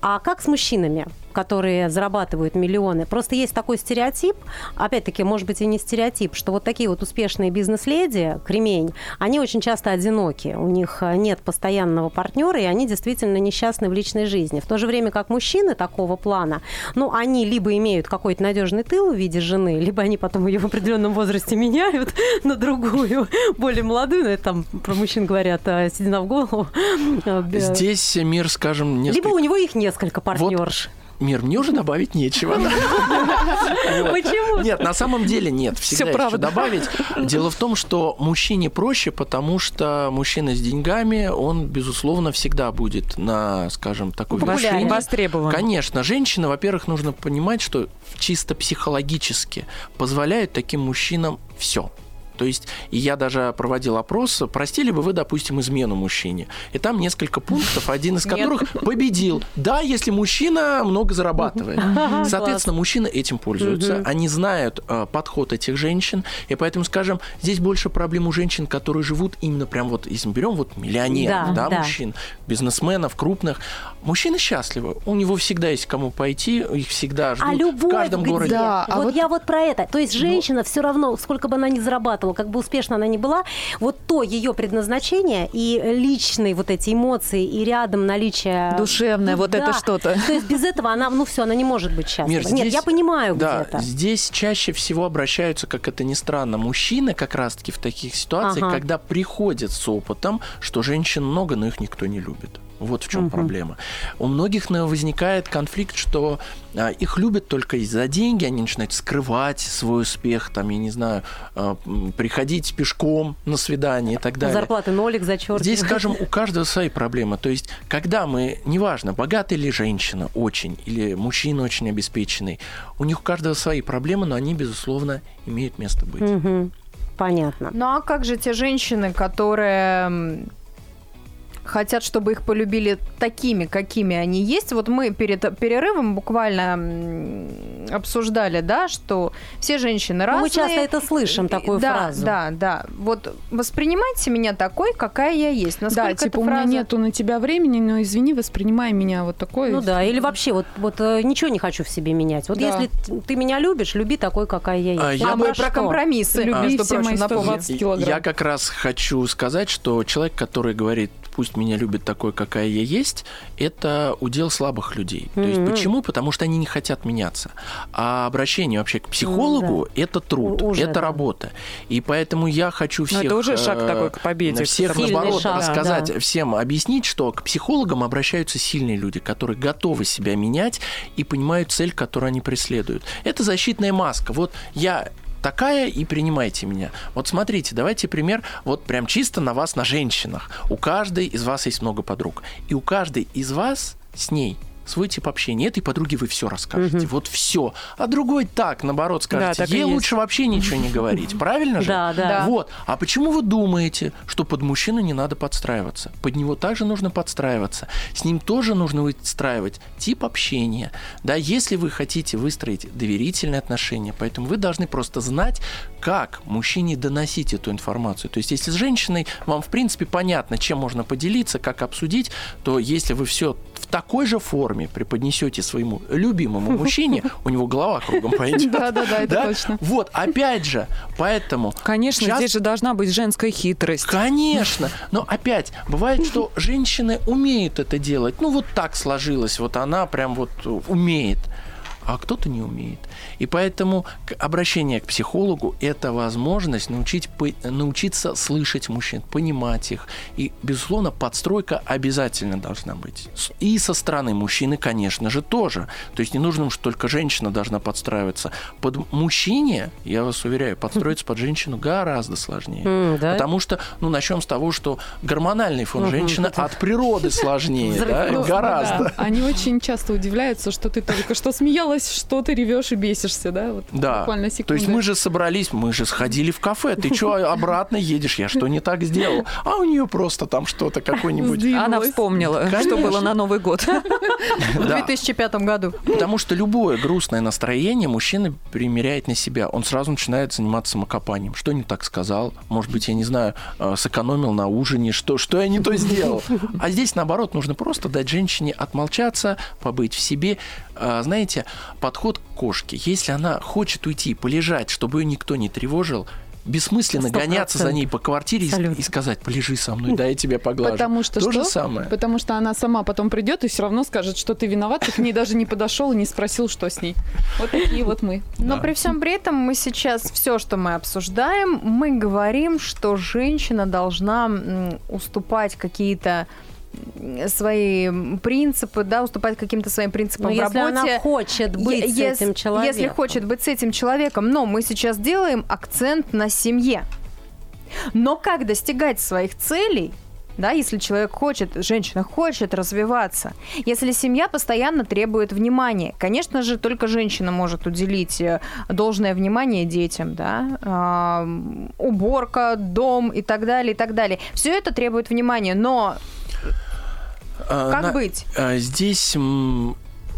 S5: А как с мужчинами, которые зарабатывают миллионы? Просто есть такой стереотип, опять-таки, может быть, и не стереотип, что вот такие вот успешные бизнес-леди, кремень, они очень часто одиноки, у них э, нет постоянного партнера, и они действительно несчастны в личной жизни. В то же время как мужчины такого плана, ну, они либо имеют какой-то надежный тыл в виде жены, либо они потом ее в определенном возрасте меняют (laughs) на другую, более молодую, но это там про мужчин говорят, э, седина в голову. Э,
S1: Здесь мир, скажем,
S5: Либо
S1: несколько...
S5: у него их несколько партнерш.
S1: Мир, мне уже добавить нечего. (laughs)
S5: Почему?
S1: Нет, на самом деле нет. Всегда
S3: правда.
S1: добавить. Дело в том, что мужчине проще, потому что мужчина с деньгами, он, безусловно, всегда будет на, скажем, такой вершине.
S3: Востребован.
S1: Конечно, женщина, во-первых, нужно понимать, что чисто психологически позволяют таким мужчинам все. То есть, я даже проводил опрос, простили бы вы, допустим, измену мужчине. И там несколько пунктов, один из
S2: Нет.
S1: которых победил. Да, если мужчина много зарабатывает. Соответственно, мужчины этим пользуются. Они знают э, подход этих женщин. И поэтому, скажем, здесь больше проблем у женщин, которые живут именно прям вот, если мы берем вот миллионеров,
S5: Да,
S1: да,
S5: да.
S1: мужчин, бизнесменов крупных. Мужчины счастливы. У него всегда есть кому пойти, их всегда ждут
S5: А любовь
S1: в каждом
S5: где?
S1: городе.
S7: Да, а
S5: вот,
S7: вот-
S5: я вот про это. То есть женщина все равно, сколько бы она ни зарабатывала, как бы успешно она ни была, вот то ее предназначение и личные вот эти эмоции и рядом наличие...
S4: Душевное, вот это
S5: Да.
S4: что-то.
S5: То есть без этого она, ну все, она не может быть счастлива.
S1: Мир,
S5: Нет,
S1: здесь-
S5: я понимаю
S1: Да,
S5: где-то.
S1: здесь чаще всего обращаются, как это ни странно, мужчины как раз-таки в таких ситуациях,
S5: Ага.
S1: когда приходят с опытом, что женщин много, но их никто не любит. Вот в чем
S5: Мгм.
S1: проблема. У многих возникает конфликт, что а, их любят только из-за деньги, они начинают скрывать свой успех, там, я не знаю, а, приходить пешком на свидание и так далее.
S5: Зарплаты нолик зачеркивают.
S1: Здесь, скажем, у каждого свои проблемы. То есть, когда мы, неважно, богатый или женщина очень, или мужчина очень обеспеченный, у них у каждого свои проблемы, но они, безусловно, имеют место быть.
S5: Мгм. Понятно.
S2: Ну а как же те женщины, которые хотят, чтобы их полюбили такими, какими они есть? Вот мы перед перерывом буквально обсуждали, да, что все женщины
S5: Ну,
S2: разные.
S5: мы часто это слышим, такую
S2: да,
S5: фразу.
S2: Да, да. Вот воспринимайте меня такой, какая я есть. Насколько
S7: Да, типа у меня
S2: фраза-
S7: нету на тебя времени, но извини, воспринимай меня вот такой.
S5: Ну да, или вообще вот, вот э, ничего не хочу в себе менять. Вот
S7: Да.
S5: если ты меня любишь, люби такой, какая я есть.
S1: А я
S2: А мы про
S5: что?
S2: компромиссы,
S7: Люби
S2: между
S7: все
S2: прочим,
S7: мои
S2: напомню.
S7: 120 килограмм.
S1: Я как раз хочу сказать, что человек, который говорит, пусть меня любит такой, какая я есть, это удел слабых людей. То есть почему? Потому что они не хотят меняться. А обращение вообще к психологу это труд,
S5: У- уже,
S1: это
S5: да.
S1: работа. И поэтому я хочу всех...
S3: это уже шаг
S1: э,
S3: такой к победе.
S1: Всех, наоборот,
S5: шаг,
S1: рассказать,
S5: да.
S1: всем объяснить, что к психологам обращаются сильные люди, которые готовы себя менять и понимают цель, которую они преследуют. Это защитная маска. Вот я такая и принимайте меня. Вот смотрите, давайте пример, вот прям чисто на вас, на женщинах. У каждой из вас есть много подруг. И у каждой из вас с ней свой тип общения. Этой подруге вы все расскажете. Вот все. А другой так, наоборот, скажете.
S3: так и
S1: Ей лучше вообще ничего не говорить. (laughs) Правильно же?
S5: Да, да.
S1: Вот. А почему вы думаете, что под мужчину не надо подстраиваться? Под него также нужно подстраиваться. С ним тоже нужно выстраивать тип общения. Да, если вы хотите выстроить доверительные отношения, поэтому вы должны просто знать, как мужчине доносить эту информацию. То есть, если с женщиной вам, в принципе, понятно, чем можно поделиться, как обсудить, то если вы все такой же форме преподнесете своему любимому мужчине, у него голова кругом пойдет.
S7: Да, да, да, это точно.
S1: Вот, опять же, поэтому
S3: Конечно, здесь же должна быть женская хитрость.
S1: Конечно. Но опять, бывает, что женщины умеют это делать. Ну, вот так сложилось. Вот она прям вот умеет. А кто-то не умеет. И поэтому обращение к психологу – это возможность научить, научиться слышать мужчин, понимать их. И, безусловно, подстройка обязательно должна быть. И со стороны мужчины, конечно же, тоже. То есть не нужно, что только женщина должна подстраиваться. Под мужчине, я вас уверяю, подстроиться под женщину гораздо сложнее.
S5: Да?
S1: Потому что, ну, начнем с того, что гормональный фон женщины от природы сложнее, да, гораздо.
S7: Да, Они очень часто удивляются, что ты только что смеялась сдвинулась, что ты ревешь и бесишься, да? Вот
S1: Да.
S7: Буквально
S1: То
S7: секунды.
S1: есть мы же собрались, мы же сходили в кафе. Ты что, обратно едешь? Я что не так сделал? А у нее просто там что-то какое-нибудь.
S3: Она вспомнила, что было на Новый год. (laughs)
S2: В
S1: Да.
S2: 2005 году.
S1: Потому что любое грустное настроение мужчина примеряет на себя. Он сразу начинает заниматься самокопанием. Что не так сказал? Может быть, я не знаю, э, сэкономил на ужине, что, что я не то сделал. А здесь, наоборот, нужно просто дать женщине отмолчаться, побыть в себе. А, Знаете, подход к кошке. Если она хочет уйти, полежать, чтобы ее никто не тревожил, бессмысленно
S5: Сто
S1: гоняться за ней по квартире и,
S5: Абсолютно.
S1: и сказать, полежи со мной, да, я тебя поглажу.
S7: Потому что
S1: То
S7: что?
S1: же самое.
S7: Потому что она сама потом придет и все равно скажет, что ты виноват, ты к ней даже не подошел и не спросил, что с ней. Вот такие вот мы.
S2: Но
S1: Да.
S2: при всем при этом мы сейчас все, что мы обсуждаем, мы говорим, что женщина должна уступать какие-то свои принципы, да, уступать каким-то своим принципам
S5: Но
S2: в
S5: Ну, если
S2: работе.
S5: она хочет быть
S2: Е-
S5: с этим человеком.
S2: Если хочет быть с этим человеком, но мы сейчас делаем акцент на семье. Но как достигать своих целей, да, если человек хочет, женщина хочет развиваться, если семья постоянно требует внимания, конечно же, только женщина может уделить э, должное внимание детям, да, а, уборка, дом и так далее, и так далее. Все это требует внимания, но как
S1: на-
S2: быть?
S1: А, Здесь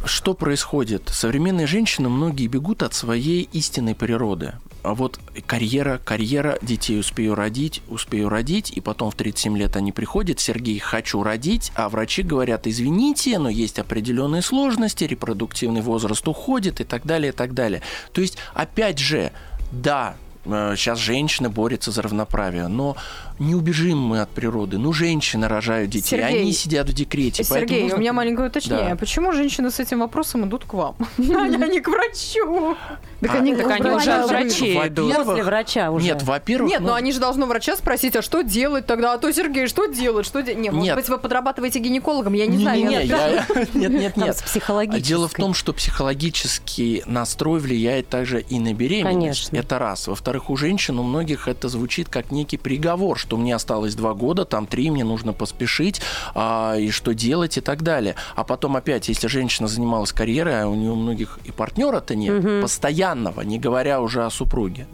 S1: что происходит? Современные женщины, многие бегут от своей истинной природы. А вот карьера, карьера, детей успею родить, успею родить, и потом в 37 лет они приходят, Сергей, хочу родить, а врачи говорят, извините, но есть определенные сложности, репродуктивный возраст уходит и так далее, и так далее. То есть, опять же, да, сейчас женщины борются за равноправие, но не убежим мы от природы. Ну, женщины рожают детей,
S2: Сергей,
S1: они сидят в декрете.
S2: Сергей,
S1: нужно
S2: у меня маленькое уточнение.
S1: Да.
S2: Почему женщины с этим вопросом идут к вам, (laughs) (laughs) а не к врачу?
S7: Так они,
S3: уже врачей идут.
S5: После врача уже.
S1: Нет, во-первых,
S2: Нет,
S1: ну,
S2: ну они же должны врача спросить, а что делать тогда? А то, Сергей, что делать? Что де- Не, может
S1: Нет.
S2: быть, вы подрабатываете гинекологом, я не знаю. (laughs)
S1: Нет, нет, нет.
S5: с психологической.
S1: Дело в том, что психологический настрой влияет также и на беременность.
S5: Конечно.
S1: Это раз. Во-вторых, у женщин, у многих это звучит как некий приговор, что мне осталось два года, там три, мне нужно поспешить, а, и что делать и так далее. А потом опять, если женщина занималась карьерой, а у нее у многих и партнера-то нет, постоянного, не говоря уже о супруге.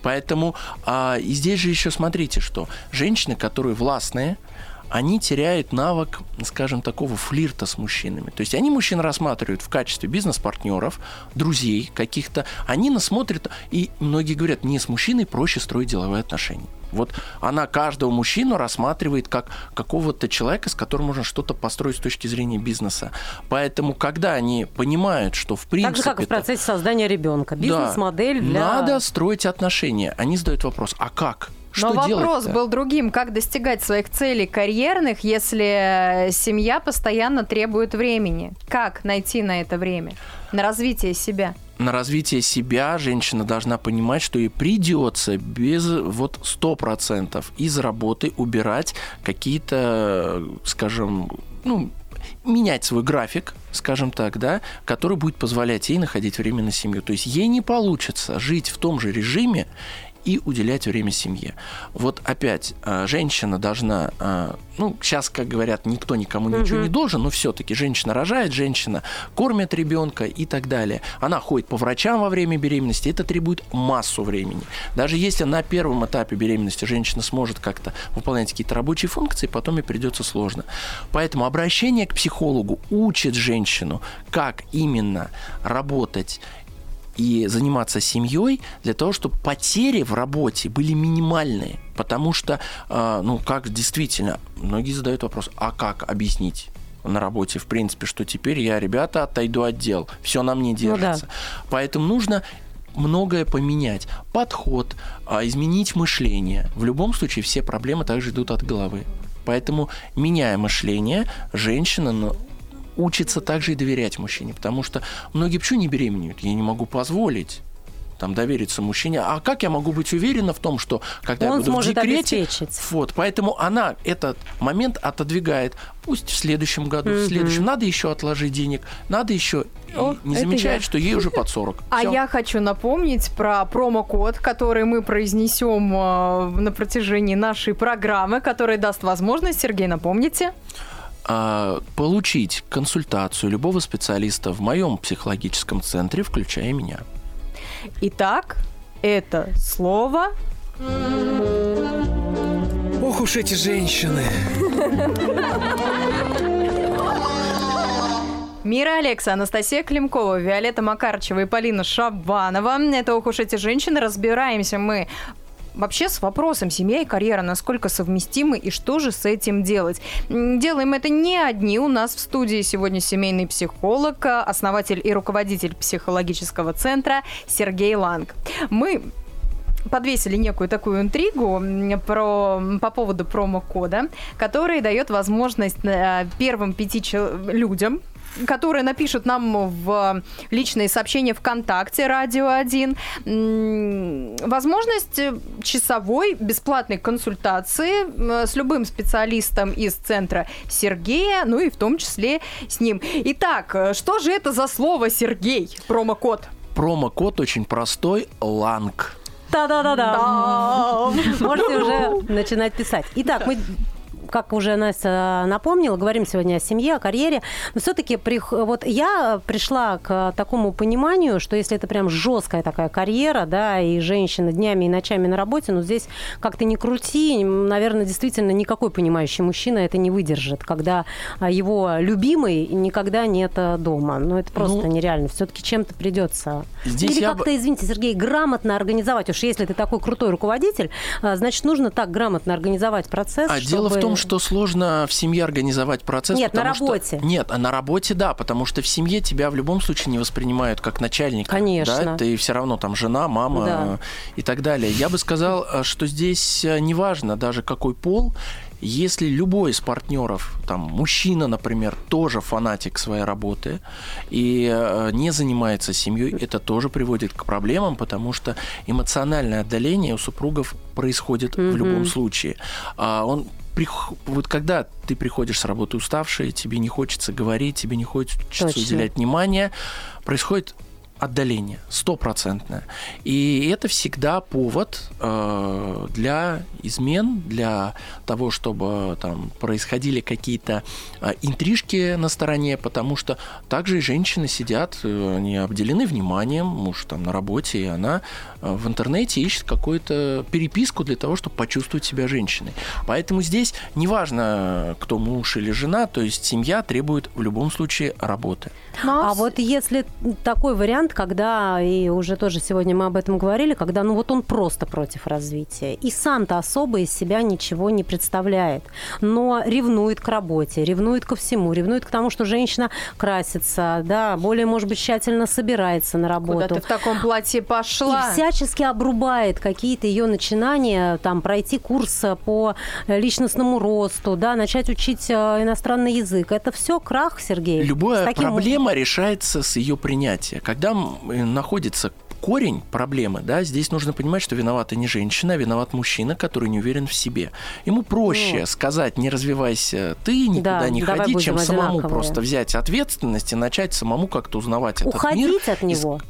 S1: Поэтому а, и здесь же еще смотрите, что женщины, которые властные, они теряют навык, скажем, такого флирта с мужчинами. То есть они мужчин рассматривают в качестве бизнес-партнеров, друзей каких-то. Они нас смотрят, и многие говорят, мне с мужчиной проще строить деловые отношения. Вот она каждого мужчину рассматривает как какого-то человека, с которым можно что-то построить с точки зрения бизнеса. Поэтому, когда они понимают, что в принципе...
S5: Так же, как и в процессе создания ребенка.
S1: Да.
S5: Бизнес-модель для...
S1: Надо строить отношения. Они задают вопрос, а как? Что
S2: Но вопрос был другим. Как достигать своих целей карьерных, если э, семья постоянно требует времени? Как найти на это время? На развитие себя?
S1: на развитие себя женщина должна понимать, что ей придется без вот 100% из работы убирать какие-то, скажем, ну, менять свой график, скажем так, да, который будет позволять ей находить время на семью. То есть ей не получится жить в том же режиме и уделять время семье. Вот опять, э, женщина должна, э, ну, сейчас, как говорят, никто никому ничего не должен, но все-таки женщина рожает, женщина кормит ребенка и так далее. Она ходит по врачам во время беременности, это требует массу времени. Даже если на первом этапе беременности женщина сможет как-то выполнять какие-то рабочие функции, потом ей придется сложно. Поэтому обращение к психологу учит женщину, как именно работать и заниматься семьей для того, чтобы потери в работе были минимальные. Потому что, э, ну, как действительно, многие задают вопрос, а как объяснить? на работе, в принципе, что теперь я, ребята, отойду от дел, все на мне
S5: да.
S1: держится. Поэтому нужно многое поменять. Подход, а, изменить мышление. В любом случае все проблемы также идут от головы. Поэтому, меняя мышление, женщина ну, учится также и доверять мужчине. Потому что многие почему не беременеют? Я не могу позволить там, довериться мужчине. А как я могу быть уверена в том, что когда
S5: Он
S1: я буду в декрете...
S5: обеспечить.
S1: Вот, поэтому она этот момент отодвигает. Пусть в следующем году, в следующем. Надо еще отложить денег, надо еще... И
S2: О,
S1: не замечает,
S2: я.
S1: что ей уже под 40.
S2: А
S1: Всё.
S2: я хочу напомнить про промокод, который мы произнесем э, на протяжении нашей программы, который даст возможность, Сергей, напомните.
S1: А, получить консультацию любого специалиста в моем психологическом центре, включая меня.
S2: Итак, это слово
S6: Ох уж эти женщины.
S2: Мира Алекса, Анастасия Климкова, Виолетта Макарчева и Полина Шабанова. Это «Ох уж эти женщины». Разбираемся мы вообще с вопросом семья и карьера, насколько совместимы и что же с этим делать. Делаем это не одни. У нас в студии сегодня семейный психолог, а, основатель и руководитель психологического центра Сергей Ланг. Мы подвесили некую такую интригу про, по поводу промокода, который дает возможность э, первым пяти людям которые напишут нам в личные сообщения ВКонтакте Радио 1 м, возможность э, часовой бесплатной консультации э, с любым специалистом из центра Сергея, ну и в том числе с ним. Итак, э, что же это за слово Сергей? Промокод.
S1: Промокод очень простой – ЛАНГ.
S5: Та-да-да-да. Можете уже (laughs) начинать писать. Итак, мы как уже Настя напомнила, говорим сегодня о семье, о карьере. Но все-таки вот я пришла к такому пониманию, что если это прям жесткая такая карьера, да, и женщина днями и ночами на работе, ну здесь как-то не крути, наверное, действительно никакой понимающий мужчина это не выдержит, когда его любимый никогда нет дома. Ну это просто
S1: Ну,
S5: нереально. Все-таки чем-то придется.
S1: Здесь
S5: Или
S1: я бы-
S5: как-то, извините, Сергей, грамотно организовать. Уж если ты такой крутой руководитель, а, значит, нужно так грамотно организовать процесс,
S1: А дело в
S5: чтобы-
S1: том, что сложно в семье организовать процесс.
S5: Нет, на
S1: потому что-
S5: работе.
S1: Нет, а на работе да, потому что в семье тебя в любом случае не воспринимают как начальника.
S5: Конечно.
S1: Да? Ты все равно там жена, мама
S5: Да.
S1: и так далее. Я бы сказал, э, что здесь э, неважно даже какой пол, если любой из партнеров, там, мужчина, например, тоже фанатик своей работы и э, не занимается семьей, это тоже приводит к проблемам, потому что эмоциональное отдаление у супругов происходит в любом случае. А он прих- вот когда ты приходишь с работы уставший, тебе не хочется говорить, тебе не хочется
S5: Точно.
S1: уделять внимание, происходит отдаление, стопроцентное. И это всегда повод э, для измен, для того, чтобы там происходили какие-то э, интрижки на стороне, потому что также и женщины сидят, э, они обделены вниманием, муж там на работе, и она э, в интернете ищет какую-то переписку для того, чтобы почувствовать себя женщиной. Поэтому здесь неважно, кто муж или жена, то есть семья требует в любом случае работы.
S5: А вот если такой вариант, когда, и уже тоже сегодня мы об этом говорили, когда ну вот он просто против развития, и сам-то особо из себя ничего не представляет, но ревнует к работе, ревнует ко всему, ревнует к тому, что женщина красится, да, более, может быть, тщательно собирается на работу.
S2: Куда ты в таком платье пошла?
S5: И всячески обрубает какие-то ее начинания, там, пройти курс по личностному росту, да, начать учить э, иностранный язык. Это все крах, Сергей.
S1: Любая проблема решается с ее принятия. Когда м, э, находится корень проблемы, да, здесь нужно понимать, что виновата не женщина, а виноват мужчина, который не уверен в себе. Ему проще
S5: Вот.
S1: сказать, не развивайся ты, никуда
S5: Да,
S1: не ходи, чем
S5: будем
S1: самому
S5: одинаковые.
S1: просто взять ответственность и начать самому как-то узнавать этот мир.
S5: Уходить от
S1: и
S5: него.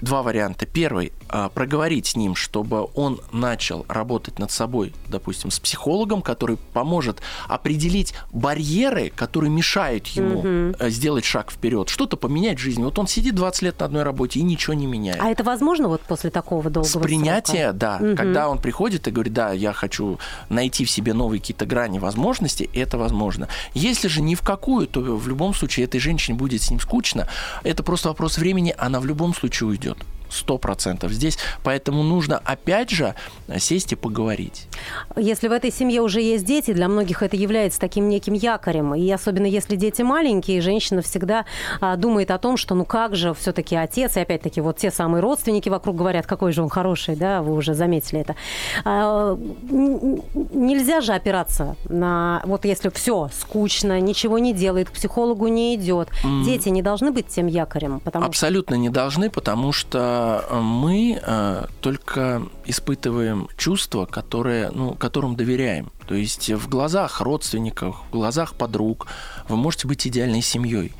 S1: Два варианта. Первый а, проговорить с ним, чтобы он начал работать над собой, допустим, с психологом, который поможет определить барьеры, которые мешают ему э, сделать шаг вперед, что-то поменять в жизни. Вот он сидит 20 лет на одной работе и ничего не меняет.
S5: А это возможно вот после такого долгого
S1: С принятия,
S5: срока?
S1: да.
S5: Мгм.
S1: Когда он приходит и говорит, да, я хочу найти в себе новые какие-то грани возможностей, это возможно. Если же ни в какую, то в любом случае этой женщине будет с ним скучно. Это просто вопрос времени, она в любом случае уйдет идет. 100% здесь. Поэтому нужно опять же сесть и поговорить.
S5: Если в этой семье уже есть дети, для многих это является таким неким якорем. И особенно если дети маленькие, женщина всегда а, думает о том, что ну как же все-таки отец, и опять-таки вот те самые родственники вокруг говорят, какой же он хороший, да, вы уже заметили это. А, нельзя же опираться на, вот если все скучно, ничего не делает, к психологу не идет. Mm. Дети не должны быть тем якорем. Потому
S1: Абсолютно что... не должны, потому что мы э, только испытываем чувства, которые, ну, которым доверяем. То есть в глазах родственников, в глазах подруг вы можете быть идеальной семьей.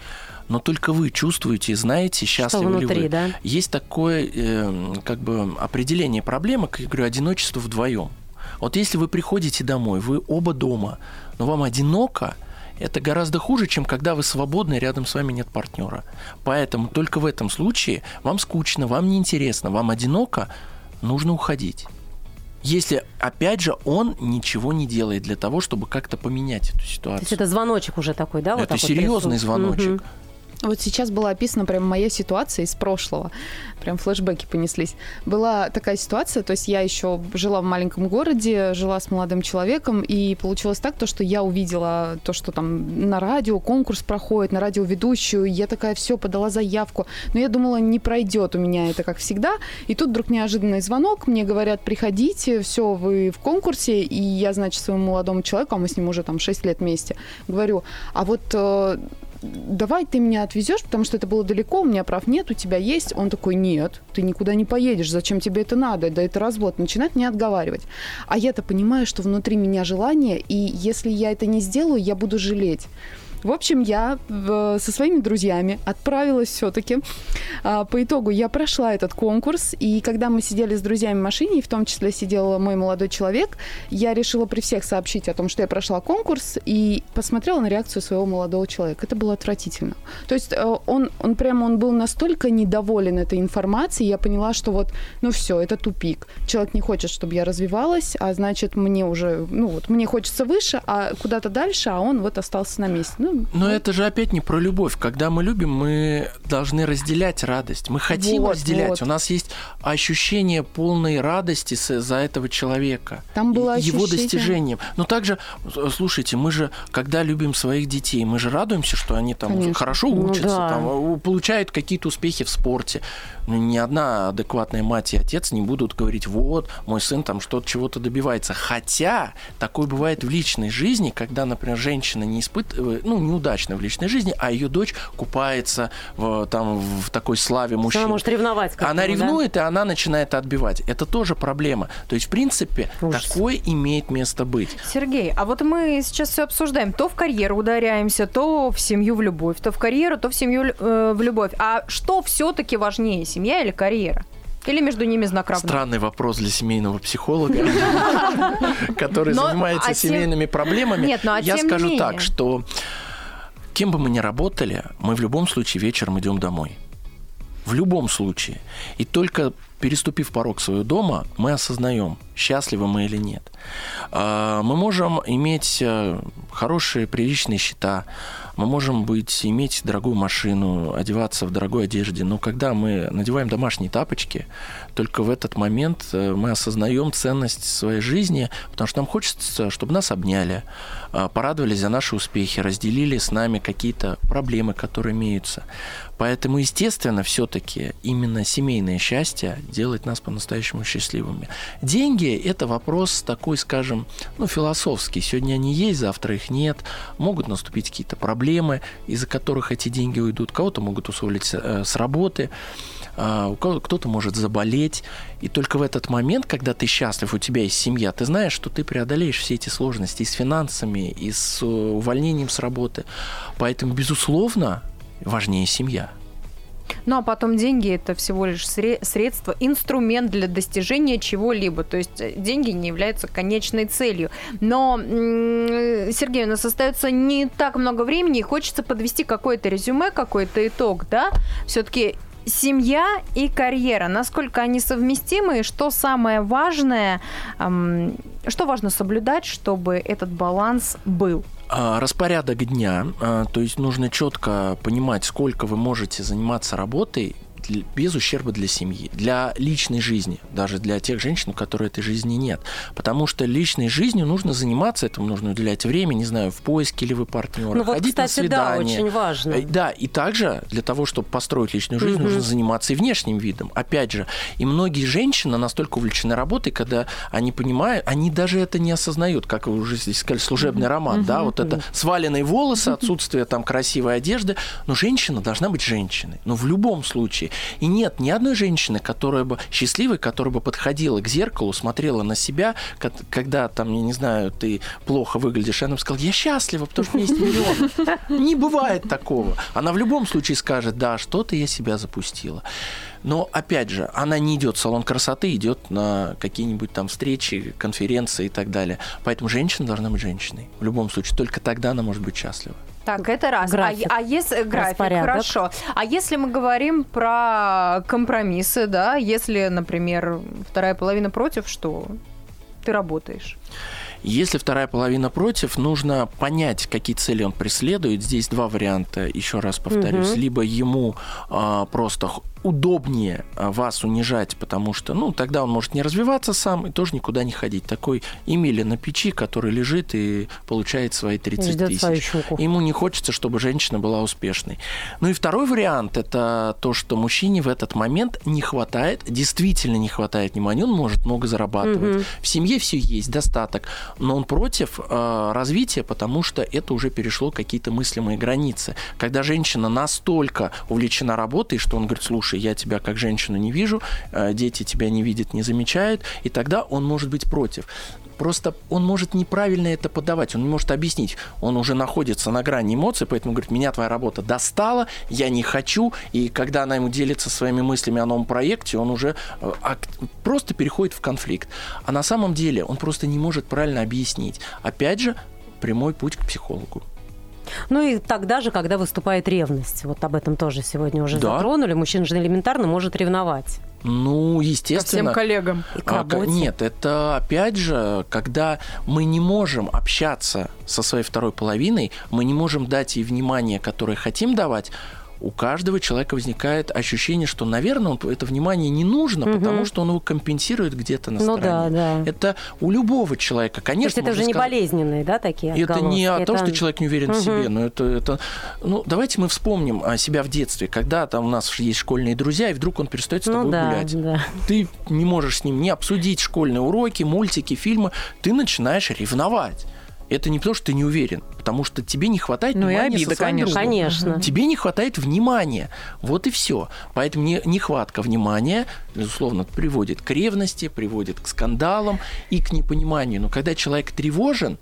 S1: Но только вы чувствуете и знаете, счастливы ли
S5: внутри,
S1: вы.
S5: да?
S1: Есть такое э, как бы определение проблемы, как я говорю, одиночество вдвоем. Вот если вы приходите домой, вы оба дома, но вам одиноко, это гораздо хуже, чем когда вы свободны, и рядом с вами нет партнера. Поэтому только в этом случае вам скучно, вам неинтересно, вам одиноко, нужно уходить. Если, опять же, он ничего не делает для того, чтобы как-то поменять эту
S5: То есть
S1: ситуацию.
S5: это звоночек уже такой, да?
S1: это
S5: вот
S1: серьезный
S5: трясут?
S1: звоночек.
S5: Мгм.
S7: Вот сейчас была описана прям моя ситуация из прошлого. Прям флешбеки понеслись. Была такая ситуация, то есть я еще жила в маленьком городе, жила с молодым человеком, и получилось так, то, что я увидела то, что там на радио конкурс проходит, на радиоведущую, я такая, все, подала заявку, но я думала, не пройдет у меня это, как всегда, и тут вдруг неожиданный звонок, мне говорят, приходите, все, вы в конкурсе, и я, значит, своему молодому человеку, а мы с ним уже там 6 лет вместе, говорю, а вот э, давай ты меня отвезешь, потому что это было далеко, у меня прав нет, у тебя есть. Он такой, нет, ты никуда не поедешь, зачем тебе это надо, да это развод. Начинает меня отговаривать. А я-то понимаю, что внутри меня желание, и если я это не сделаю, я буду жалеть. В общем, я э, со своими друзьями отправилась все-таки. По итогу я прошла этот конкурс, и когда мы сидели с друзьями в машине, и в том числе сидел мой молодой человек, я решила при всех сообщить о том, что я прошла конкурс, и посмотрела на реакцию своего молодого человека. Это было отвратительно. То есть э, он, он прямо он был настолько недоволен этой информацией, я поняла, что вот, ну все, это тупик. Человек не хочет, чтобы я развивалась, а значит, мне уже, ну вот, мне хочется выше, а куда-то дальше, а он вот остался на месте. Ну,
S1: Но это же опять не про любовь. Когда мы любим, мы должны разделять радость. Мы хотим
S7: Вот,
S1: разделять.
S7: вот.
S1: У нас есть ощущение полной радости за этого человека.
S7: Там было
S1: и- его
S7: ощущение-
S1: достижением. Но также, э, слушайте, мы же, когда любим своих детей, мы же радуемся, что они там
S7: Конечно.
S1: хорошо
S5: Ну
S1: учатся,
S5: да.
S1: там, э, получают какие-то успехи в спорте. Ну, ни одна адекватная мать и отец не будут говорить, вот, мой сын там что-то, чего-то добивается. Хотя такое бывает в личной жизни, когда, например, женщина не испытывает, ну, неудачно в личной жизни, а ее дочь купается в, там, в такой славе мужчин.
S5: Она может ревновать
S1: Она
S5: да?
S1: ревнует, и она начинает отбивать. Это тоже проблема. То есть, в принципе,
S5: Ужас.
S1: такое имеет место быть.
S2: Сергей, а вот мы сейчас все обсуждаем. То в карьеру ударяемся, то в семью в любовь, то в карьеру, то в семью э, в любовь. А что все-таки важнее, семья или карьера? Или между ними знак равно?
S1: Странный вопрос для семейного психолога, (laughs) который занимается
S2: а
S1: семейными проблемами.
S2: Ну, а
S1: Я скажу так, что кем бы мы ни работали, мы в любом случае вечером идем домой. В любом случае. И только переступив порог своего дома, мы осознаем, счастливы мы или нет. А, Мы можем иметь э, хорошие, приличные счета, мы можем быть, иметь дорогую машину, одеваться в дорогой одежде, но когда мы надеваем домашние тапочки, только в этот момент э, мы осознаем ценность своей жизни, потому что нам хочется, чтобы нас обняли, а, порадовались за наши успехи, разделили с нами какие-то проблемы, которые имеются. Поэтому, естественно, все-таки именно семейное счастье делает нас по-настоящему счастливыми. Деньги – это вопрос такой, скажем, ну, философский. Сегодня они есть, завтра их нет. Могут наступить какие-то проблемы, из-за которых эти деньги уйдут. Кого-то могут усвоить э, с работы, кто-то может заболеть. И только в этот момент, когда ты счастлив, у тебя есть семья, ты знаешь, что ты преодолеешь все эти сложности и с финансами, и с э, увольнением с работы. Поэтому, безусловно, важнее семья.
S2: Ну а потом деньги это всего лишь сре- средство, инструмент для достижения чего-либо. То есть э, деньги не являются конечной целью. Но, Сергей, у нас остается не так много времени, и хочется подвести какое-то резюме, какой-то итог, да? Все-таки семья и карьера, насколько они совместимы, и что самое важное, что важно соблюдать, чтобы этот баланс был?
S1: А, Распорядок дня, а, то есть нужно четко понимать, сколько вы можете заниматься работой для- без ущерба для семьи, для личной жизни, даже для тех женщин, у которых этой жизни нет. Потому что личной жизнью нужно заниматься, этому нужно уделять время, не знаю, в поиске ли вы партнера,
S5: Ну вот,
S1: ходить на
S5: кстати, да,
S1: свидание.
S5: очень важно.
S1: Э, Да, и также для того, чтобы построить личную жизнь, нужно заниматься и внешним видом. Опять же, и многие женщины настолько увлечены работой, когда они понимают, они даже это не осознают, как вы уже здесь сказали, служебный роман, да, вот это сваленные волосы, (laughs) отсутствие там красивой одежды, но женщина должна быть женщиной, но в любом случае. И нет ни одной женщины, которая бы счастливой, которая бы подходила к зеркалу, смотрела на себя, ко- когда там, я не знаю, ты плохо выглядишь, и она бы сказала, я счастлива, потому что у меня есть миллион. Не бывает такого. Она в любом случае скажет, да, что-то я себя запустила. Но, опять же, она не идет в салон красоты, идет на какие-нибудь там встречи, конференции и так далее. Поэтому женщина должна быть женщиной. В любом случае, только тогда она может быть счастлива.
S2: Так, это раз.
S5: График.
S2: А, а если график,
S5: Распорядок.
S2: хорошо. А если мы говорим про компромиссы, да, если, например, вторая половина против, что ты работаешь?
S1: Если вторая половина против, нужно понять, какие цели он преследует. Здесь два варианта, еще раз повторюсь.
S5: Мгм.
S1: Либо ему а, просто удобнее а, вас унижать, потому что, ну, тогда он может не развиваться сам и тоже никуда не ходить. Такой Эмили на печи, который лежит и получает свои 30
S5: Ждет свою
S1: тысяч.
S5: щуку.
S1: Ему не хочется, чтобы женщина была успешной. Ну и второй вариант – это то, что мужчине в этот момент не хватает, действительно не хватает внимания. Он может много зарабатывать.
S5: Мгм.
S1: В семье все есть, достаток. Но он против э, развития, потому что это уже перешло какие-то мыслимые границы. Когда женщина настолько увлечена работой, что он говорит, слушай, я тебя как женщину не вижу, э, дети тебя не видят, не замечают, и тогда он может быть против. Просто он может неправильно это подавать, он не может объяснить. Он уже находится на грани эмоций, поэтому говорит, меня твоя работа достала, я не хочу. И когда она ему делится своими мыслями о новом проекте, он уже э, просто переходит в конфликт. А на самом деле он просто не может правильно объяснить. Опять же, прямой путь к психологу.
S5: Ну и тогда же, когда выступает ревность. Вот об этом тоже сегодня уже
S1: Да.
S5: затронули. Мужчина же элементарно может ревновать.
S1: Ну,
S2: Ко всем
S1: естественно.
S2: коллегам.
S5: И к
S1: А,
S5: работе.
S1: Нет, это опять же, когда мы не можем общаться со своей второй половиной, мы не можем дать ей внимание, которое хотим давать, у каждого человека возникает ощущение, что, наверное, это внимание не нужно,
S5: Мгм.
S1: потому что он его компенсирует где-то на
S5: Ну
S1: стороне.
S5: да, да.
S1: Это у любого человека,
S5: То есть
S1: конечно.
S5: это уже не
S1: сказать-
S5: болезненные, да, такие
S1: это не о
S5: отголоски?
S1: том,
S5: Это-
S1: что человек не уверен в
S5: Мгм.
S1: себе, но это, это... Ну, давайте мы вспомним а, себя в детстве, когда там у нас есть школьные друзья, и вдруг он перестает с тобой
S5: Ну да,
S1: гулять
S5: да.
S1: ты не можешь с ним не обсудить школьные уроки, мультики, фильмы, ты начинаешь ревновать. Это не потому, что ты не уверен, потому что тебе не хватает
S3: Ну и
S1: внимания
S3: обида,
S1: со своим
S3: конечно.
S1: другом.
S5: Конечно.
S1: Тебе не хватает внимания. Вот и все. Поэтому не- нехватка внимания, безусловно, приводит к ревности, приводит к скандалам и к непониманию. Но когда человек тревожен,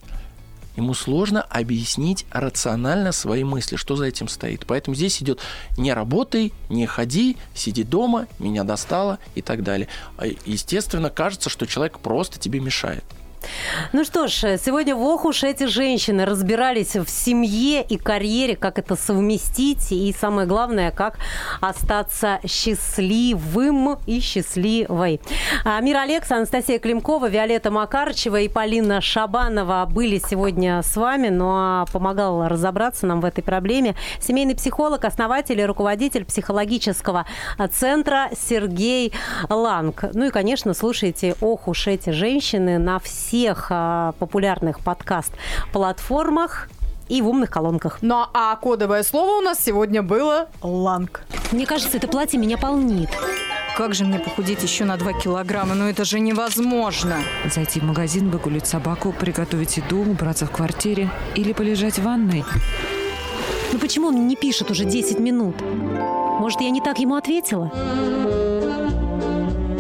S1: ему сложно объяснить рационально свои мысли, что за этим стоит. Поэтому здесь идет не работай, не ходи, сиди дома, меня достало и так далее. А, Естественно, кажется, что человек просто тебе мешает.
S5: Ну что ж, сегодня в ох уж эти женщины разбирались в семье и карьере, как это совместить, и самое главное, как остаться счастливым и счастливой. А, Мира Алекса, Анастасия Климкова, Виолетта Макарчева и Полина Шабанова были сегодня с вами, но а, помогал разобраться нам в этой проблеме семейный психолог, основатель и руководитель психологического центра Сергей Ланг. Ну и, конечно, слушайте «Ох уж эти женщины» на всех а, популярных подкаст-платформах и в умных колонках.
S2: Ну а кодовое слово у нас сегодня было «ланг».
S5: Мне кажется, это платье меня полнит.
S4: Как же мне похудеть еще на 2 килограмма? Ну это же невозможно.
S3: Зайти в магазин, выгулить собаку, приготовить еду, убраться в квартире или полежать в ванной.
S5: Ну почему он мне не пишет уже 10 минут? Может, я не так ему ответила?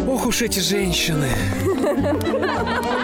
S6: Ох уж эти женщины. (laughs)